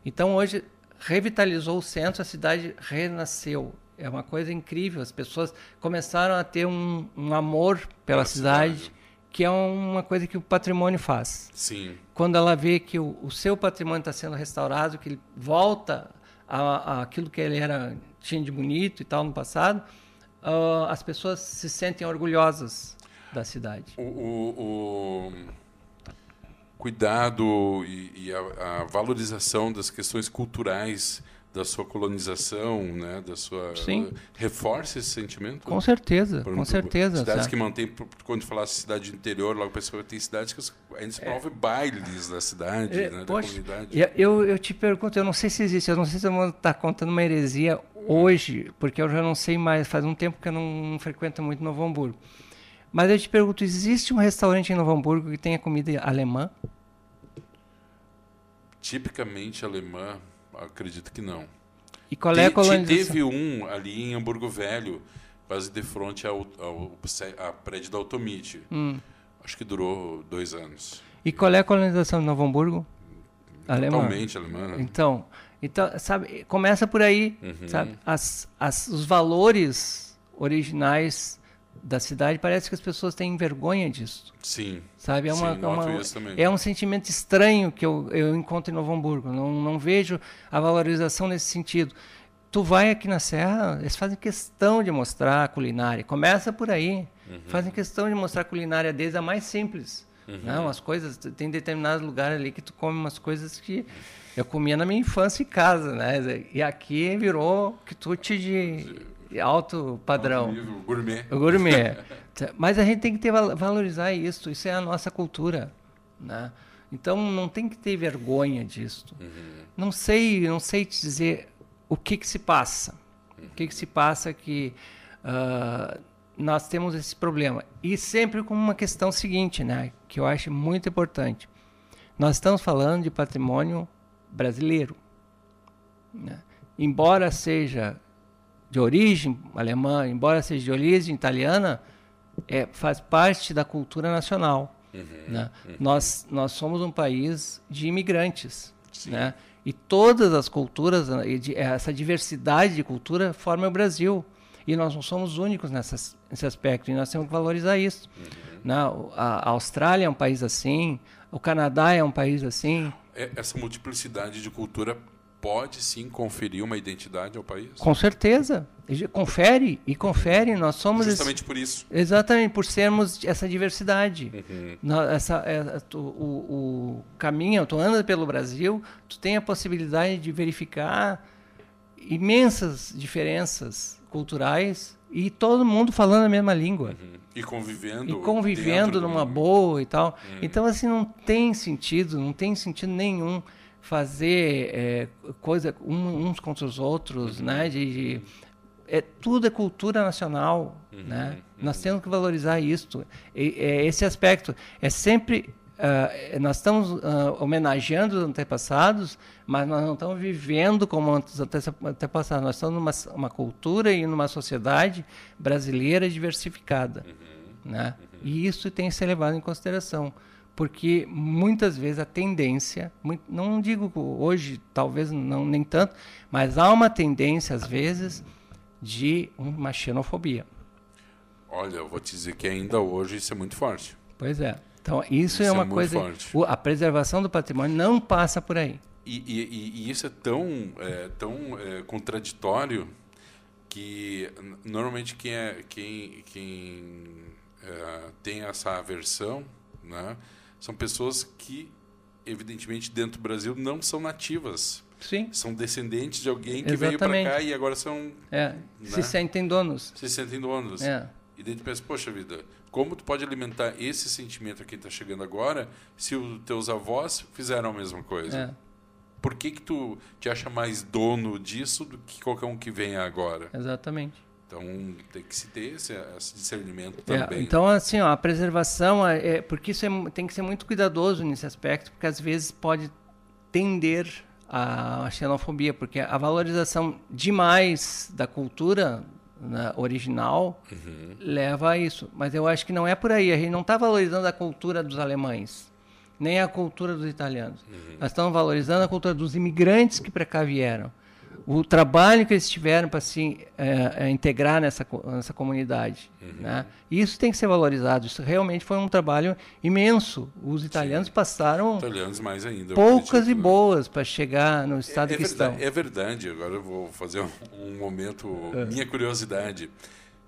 Então, hoje revitalizou o centro, a cidade renasceu. É uma coisa incrível. As pessoas começaram a ter um, um amor pela cidade, cidade, que é uma coisa que o patrimônio faz. Sim. Quando ela vê que o, o seu patrimônio está sendo restaurado, que ele volta aquilo que ele era tinha de bonito e tal no passado, uh, as pessoas se sentem orgulhosas da cidade. O, o, o cuidado e, e a, a valorização das questões culturais da sua colonização, né, da sua Sim. reforça esse sentimento. Com certeza, Por, com certeza. Cidades que mantêm, quando falasse cidade interior, logo pessoa tem cidades que ainda se promove é. bailes da cidade, é, né, poxa, da comunidade. Eu, eu te pergunto, eu não sei se existe, eu não sei se eu estar contando uma heresia hoje, porque eu já não sei mais, faz um tempo que eu não, não frequento muito Novo Hamburgo. Mas eu te pergunto, existe um restaurante em Novo Hamburgo que tenha comida alemã? Tipicamente alemã, Acredito que não. E qual é a colonização? Teve um ali em Hamburgo Velho, quase de frente ao, ao, ao prédio da Automite. Hum. Acho que durou dois anos. E qual é a colonização de Novo Hamburgo? Totalmente alemã. alemã. Então, então, sabe, começa por aí, uhum. sabe? As, as, os valores originais da cidade, parece que as pessoas têm vergonha disso. Sim. Sabe? É, uma, sim, uma é um sentimento estranho que eu, eu encontro em Novo Hamburgo. Não, não vejo a valorização nesse sentido. Tu vai aqui na Serra, eles fazem questão de mostrar a culinária. Começa por aí. Uhum. Fazem questão de mostrar a culinária desde a mais simples. Uhum. Não, as coisas, tem determinados lugares ali que tu come umas coisas que eu comia na minha infância em casa, né? E aqui virou quitute de alto padrão. Alto nível, gourmet. O gourmet. Mas a gente tem que ter, valorizar isso. Isso é a nossa cultura, né? Então não tem que ter vergonha disso. Uhum. Não sei, não sei te dizer o que que se passa. Uhum. O que que se passa que uh, nós temos esse problema e sempre com uma questão seguinte, né? Que eu acho muito importante. Nós estamos falando de patrimônio brasileiro, né? embora seja de origem alemã, embora seja de origem italiana, é, faz parte da cultura nacional. Uhum, né? Uhum. Nós, nós somos um país de imigrantes. Né? E todas as culturas, essa diversidade de cultura forma o Brasil. E nós não somos únicos nessas, nesse aspecto, e nós temos que valorizar isso. Uhum. Né? A, a Austrália é um país assim, o Canadá é um país assim. É, essa multiplicidade de cultura pode sim conferir uma identidade ao país? Com certeza. Confere e confere. Nós somos justamente esse, por isso. Exatamente por sermos essa diversidade. Uhum. Essa, é, tu, o, o caminho, tu anda pelo Brasil, tu tem a possibilidade de verificar imensas diferenças culturais e todo mundo falando a mesma língua. Uhum. E convivendo. E convivendo numa boa e tal. Uhum. Então, assim, não tem sentido, não tem sentido nenhum fazer é, coisa um, uns contra os outros, uhum. né? De, de, é, tudo é cultura nacional, uhum. né? Uhum. Nós temos que valorizar isso. E, é, esse aspecto é sempre uh, nós estamos uh, homenageando os antepassados, mas nós não estamos vivendo como os antepassados. Nós estamos numa uma cultura e numa sociedade brasileira diversificada, uhum. né? Uhum. E isso tem que ser levado em consideração porque muitas vezes a tendência, não digo hoje, talvez não nem tanto, mas há uma tendência às vezes de uma xenofobia. Olha, eu vou te dizer que ainda hoje isso é muito forte. Pois é. Então isso, é isso é uma é coisa. Forte. A preservação do patrimônio não passa por aí. E, e, e isso é tão, é, tão é, contraditório que normalmente quem, é, quem, quem é, tem essa aversão, né, são pessoas que, evidentemente, dentro do Brasil não são nativas. Sim. São descendentes de alguém que Exatamente. veio para cá e agora são. É, né? se sentem donos. Se sentem donos. É. E daí tu pensa, poxa vida, como tu pode alimentar esse sentimento a quem está chegando agora se os teus avós fizeram a mesma coisa? É. Por que, que tu te acha mais dono disso do que qualquer um que venha agora? Exatamente. Então tem que se ter esse, esse discernimento é, também. É, então, assim, ó, a preservação, é, é, porque isso é, tem que ser muito cuidadoso nesse aspecto, porque às vezes pode tender a xenofobia, porque a valorização demais da cultura né, original uhum. leva a isso. Mas eu acho que não é por aí. A gente não está valorizando a cultura dos alemães, nem a cultura dos italianos. Uhum. Nós estamos valorizando a cultura dos imigrantes que para cá vieram o trabalho que eles tiveram para se é, é, integrar nessa, nessa comunidade. Uhum. Né? Isso tem que ser valorizado. Isso realmente foi um trabalho imenso. Os italianos Sim. passaram italianos mais ainda, poucas acredito, e né? boas para chegar no estado é, é que verdade, estão. É verdade. Agora eu vou fazer um, um momento, é. minha curiosidade,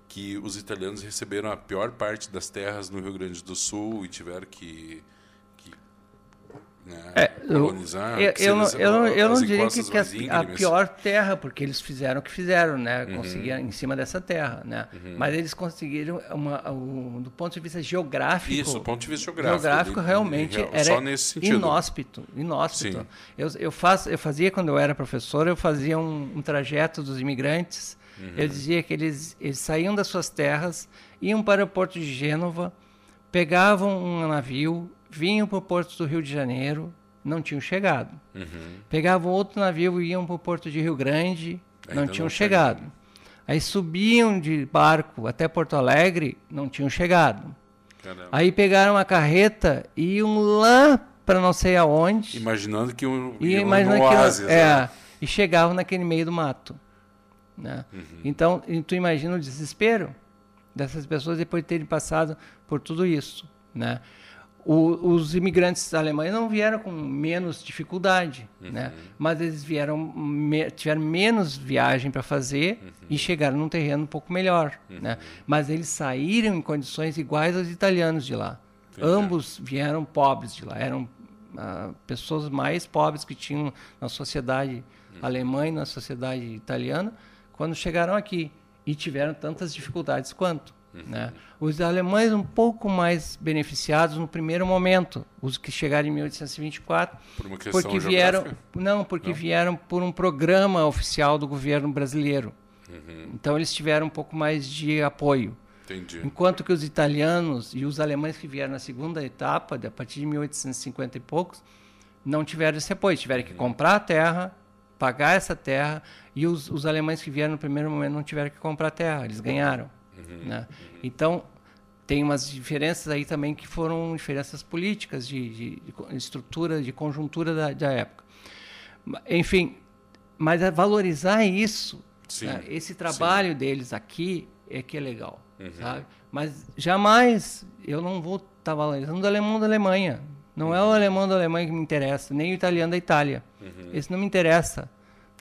que os italianos receberam a pior parte das terras no Rio Grande do Sul e tiveram que né? É, colonizar. Eu, eu, não, eu, não, eu não diria que, que a, a, pior terra, porque eles fizeram o que fizeram, né? Uhum. Conseguiram em cima dessa terra, né? Uhum. Mas eles conseguiram, uma, um, do ponto de vista geográfico. Isso, do ponto de vista geográfico. Geográfico realmente de, era inóspito. inóspito. Eu, eu, faço, eu fazia, quando eu era professor, eu fazia um, um trajeto dos imigrantes. Uhum. Eu dizia que eles, eles saíam das suas terras, iam para o porto de Gênova, pegavam um navio, vinham para o porto do Rio de Janeiro, não tinham chegado. Uhum. Pegavam outro navio e iam para o porto de Rio Grande, não tinham não chegado. Aí subiam de barco até Porto Alegre, não tinham chegado. Caramba. Aí pegaram uma carreta e iam lá para não sei aonde. Imaginando que um, e imaginando que oásis, é, né? e chegavam naquele meio do mato. Né? Uhum. Então, tu imagina o desespero dessas pessoas depois de terem passado por tudo isso, né? O, os imigrantes alemães não vieram com menos dificuldade, uhum. né? mas eles vieram me, tiveram menos viagem para fazer uhum. e chegaram num terreno um pouco melhor. Uhum. Né? Mas eles saíram em condições iguais aos italianos de lá. Ambos vieram pobres de lá, eram uh, pessoas mais pobres que tinham na sociedade uhum. alemã e na sociedade italiana quando chegaram aqui e tiveram tantas dificuldades quanto. Uhum. Né? Os alemães um pouco mais beneficiados no primeiro momento, os que chegaram em 1824, por porque vieram não porque não? vieram por um programa oficial do governo brasileiro. Uhum. Então eles tiveram um pouco mais de apoio. Entendi. Enquanto que os italianos e os alemães que vieram na segunda etapa, a partir de 1850 e poucos, não tiveram esse apoio, tiveram que uhum. comprar a terra, pagar essa terra, e os, os alemães que vieram no primeiro momento não tiveram que comprar terra, eles ganharam. Uhum. Né? Então, tem umas diferenças aí também que foram diferenças políticas, de, de, de estrutura, de conjuntura da, da, época. Enfim, mas é valorizar isso, né? esse trabalho sim. deles aqui é que é legal, uhum. sabe? Mas jamais eu não vou estar tá valorizando o alemão da Alemanha. Não é o uhum. alemão da Alemanha que me interessa, nem o italiano da Itália. Uhum. Esse não me interessa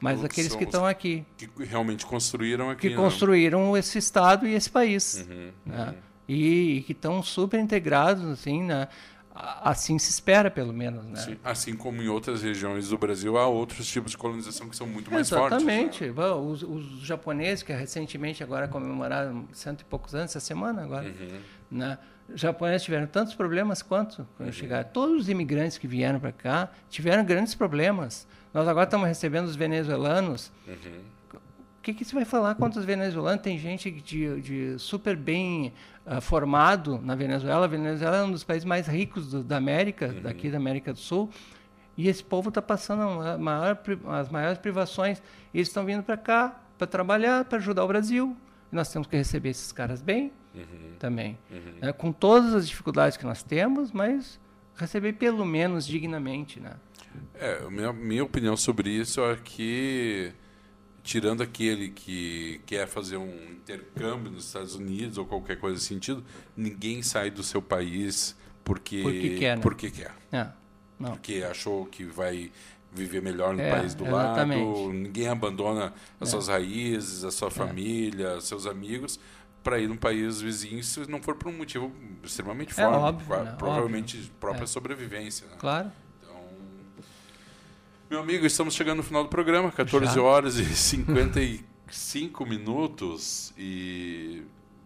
mas aqueles que estão aqui. Que realmente construíram aqui. Que né? construíram esse Estado e esse país. Uhum, né? uhum. E, e, que estão super integrados, assim, né? Assim se espera, pelo menos, né? Sim. Assim como em outras regiões do Brasil, há outros tipos de colonização que são muito mais Exatamente. fortes. Exatamente. Né? Os, os, japoneses, que recentemente agora comemoraram cento e poucos anos, essa semana agora, uhum. né? Os japoneses tiveram tantos problemas quanto quando uhum. chegaram. Todos os imigrantes que vieram para cá tiveram grandes problemas. Nós agora estamos recebendo os venezuelanos. Uhum. O que, que você vai falar contra os venezuelanos? Tem gente de, de super bem uh, formado na Venezuela. A Venezuela é um dos países mais ricos do, da América, uhum. daqui da América do Sul. E esse povo está passando maior, as maiores privações. E eles estão vindo para cá para trabalhar, para ajudar o Brasil. E nós temos que receber esses caras bem uhum. também. Uhum. É, com todas as dificuldades que nós temos, mas receber pelo menos dignamente, né? É, minha, minha opinião sobre isso é que, tirando aquele que quer fazer um intercâmbio nos Estados Unidos ou qualquer coisa nesse sentido, ninguém sai do seu país porque, porque quer. Né? Porque, quer. É, porque achou que vai viver melhor no é, país do exatamente. lado, ninguém abandona as é. suas raízes, a sua é. família, seus amigos para ir num país vizinho se não for por um motivo extremamente é forte, óbvio, né? provavelmente óbvio. própria é. sobrevivência. Né? Claro. Então, meu amigo, estamos chegando no final do programa, 14 Já? horas e 55 minutos e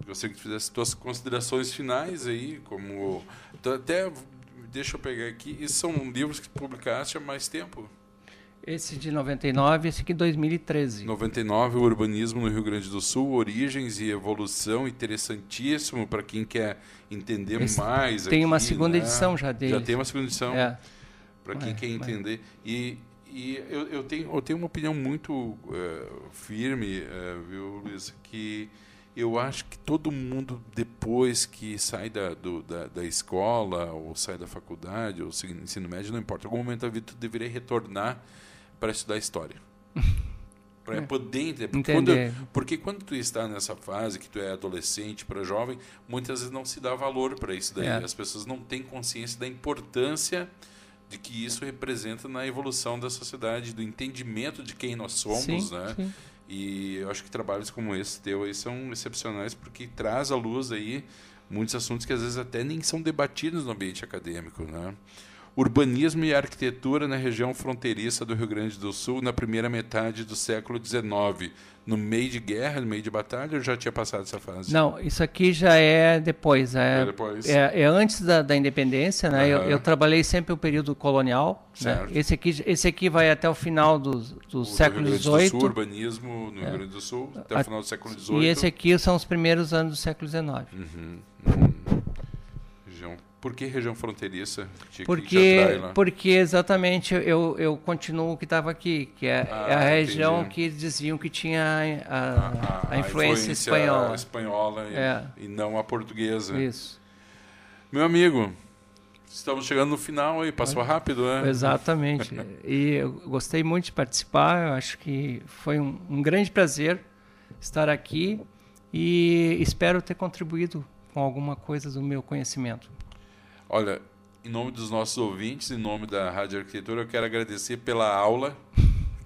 gostaria que tu fizesse suas considerações finais aí, como até deixa eu pegar aqui, e são livros que publicaste há mais tempo. Esse de 99, esse aqui 2013. 99, o urbanismo no Rio Grande do Sul, origens e evolução, interessantíssimo para quem quer entender esse mais. Tem aqui, uma segunda né? edição já dele. Já tem uma segunda edição. É. Para quem é, quer entender. E, e eu, eu, tenho, eu tenho uma opinião muito uh, firme, uh, viu, Luiz, que eu acho que todo mundo, depois que sai da, do, da, da, escola, ou sai da faculdade, ou ensino médio, não importa, em algum momento da vida tu deveria retornar para estudar história. para é. poder entender. Porque quando, porque quando tu está nessa fase, que tu é adolescente para jovem, muitas vezes não se dá valor para isso daí. É. As pessoas não têm consciência da importância de que isso representa na evolução da sociedade, do entendimento de quem nós somos, sim, né? Sim. E eu acho que trabalhos como esse teu aí são excepcionais porque traz à luz aí muitos assuntos que às vezes até nem são debatidos no ambiente acadêmico, né? Urbanismo e arquitetura na região fronteiriça do Rio Grande do Sul na primeira metade do século XIX. No meio de guerra, no meio de batalha, ou já tinha passado essa fase? Não, isso aqui já é depois. É, é depois. É, é antes da, da independência, né? Uhum. Eu, eu, trabalhei sempre o período colonial. Né? Esse, aqui, esse aqui vai até o final do, do o século XVIII. Do Sul, urbanismo no Rio Grande do Sul, até o final do século XVIII. E esse aqui são os primeiros anos do século XIX. Uhum. Uhum. Por que região fronteiriça? porque, porque exatamente eu, eu continuo o que estava aqui, que é, ah, é a região entendi. que diziam que tinha a, a, a, a influência, influência, espanhola. espanhola e, é. e, não a portuguesa. Isso. Meu amigo, estamos chegando no final e passou é. rápido, né? Exatamente. e eu gostei muito de participar, eu acho que foi um, um grande prazer estar aqui e espero ter contribuído com alguma coisa do meu conhecimento. Olha, em nome dos nossos ouvintes, em nome da Rádio Arquitetura, eu quero agradecer pela aula,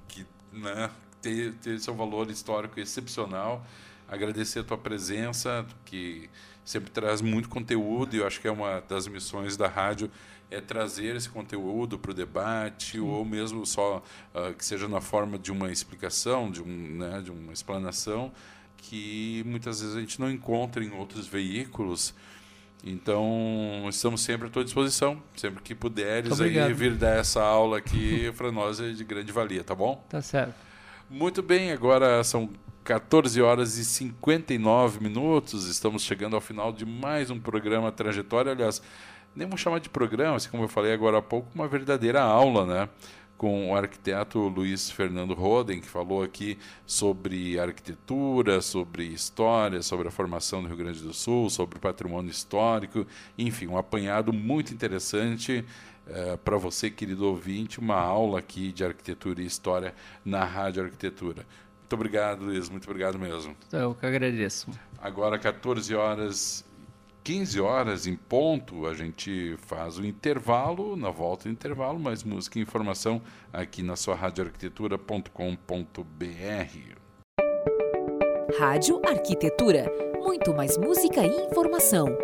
que né, tem, tem seu valor histórico excepcional. Agradecer a tua presença, que sempre traz muito conteúdo, e eu acho que é uma das missões da rádio é trazer esse conteúdo para o debate, ou mesmo só uh, que seja na forma de uma explicação, de, um, né, de uma explanação, que muitas vezes a gente não encontra em outros veículos. Então, estamos sempre à tua disposição. Sempre que puderes aí vir dar essa aula aqui, para nós é de grande valia, tá bom? Tá certo. Muito bem, agora são 14 horas e 59 minutos. Estamos chegando ao final de mais um programa Trajetória. Aliás, nem vou chamar de programa, assim como eu falei agora há pouco, uma verdadeira aula, né? Com o arquiteto Luiz Fernando Roden, que falou aqui sobre arquitetura, sobre história, sobre a formação do Rio Grande do Sul, sobre patrimônio histórico, enfim, um apanhado muito interessante eh, para você, querido ouvinte, uma aula aqui de arquitetura e história na Rádio Arquitetura. Muito obrigado, Luiz, muito obrigado mesmo. Eu que agradeço. Agora, 14 horas 15 horas em ponto, a gente faz o intervalo, na volta do intervalo, mais música e informação aqui na sua radioarquitetura.com.br. Rádio Arquitetura. Muito mais música e informação.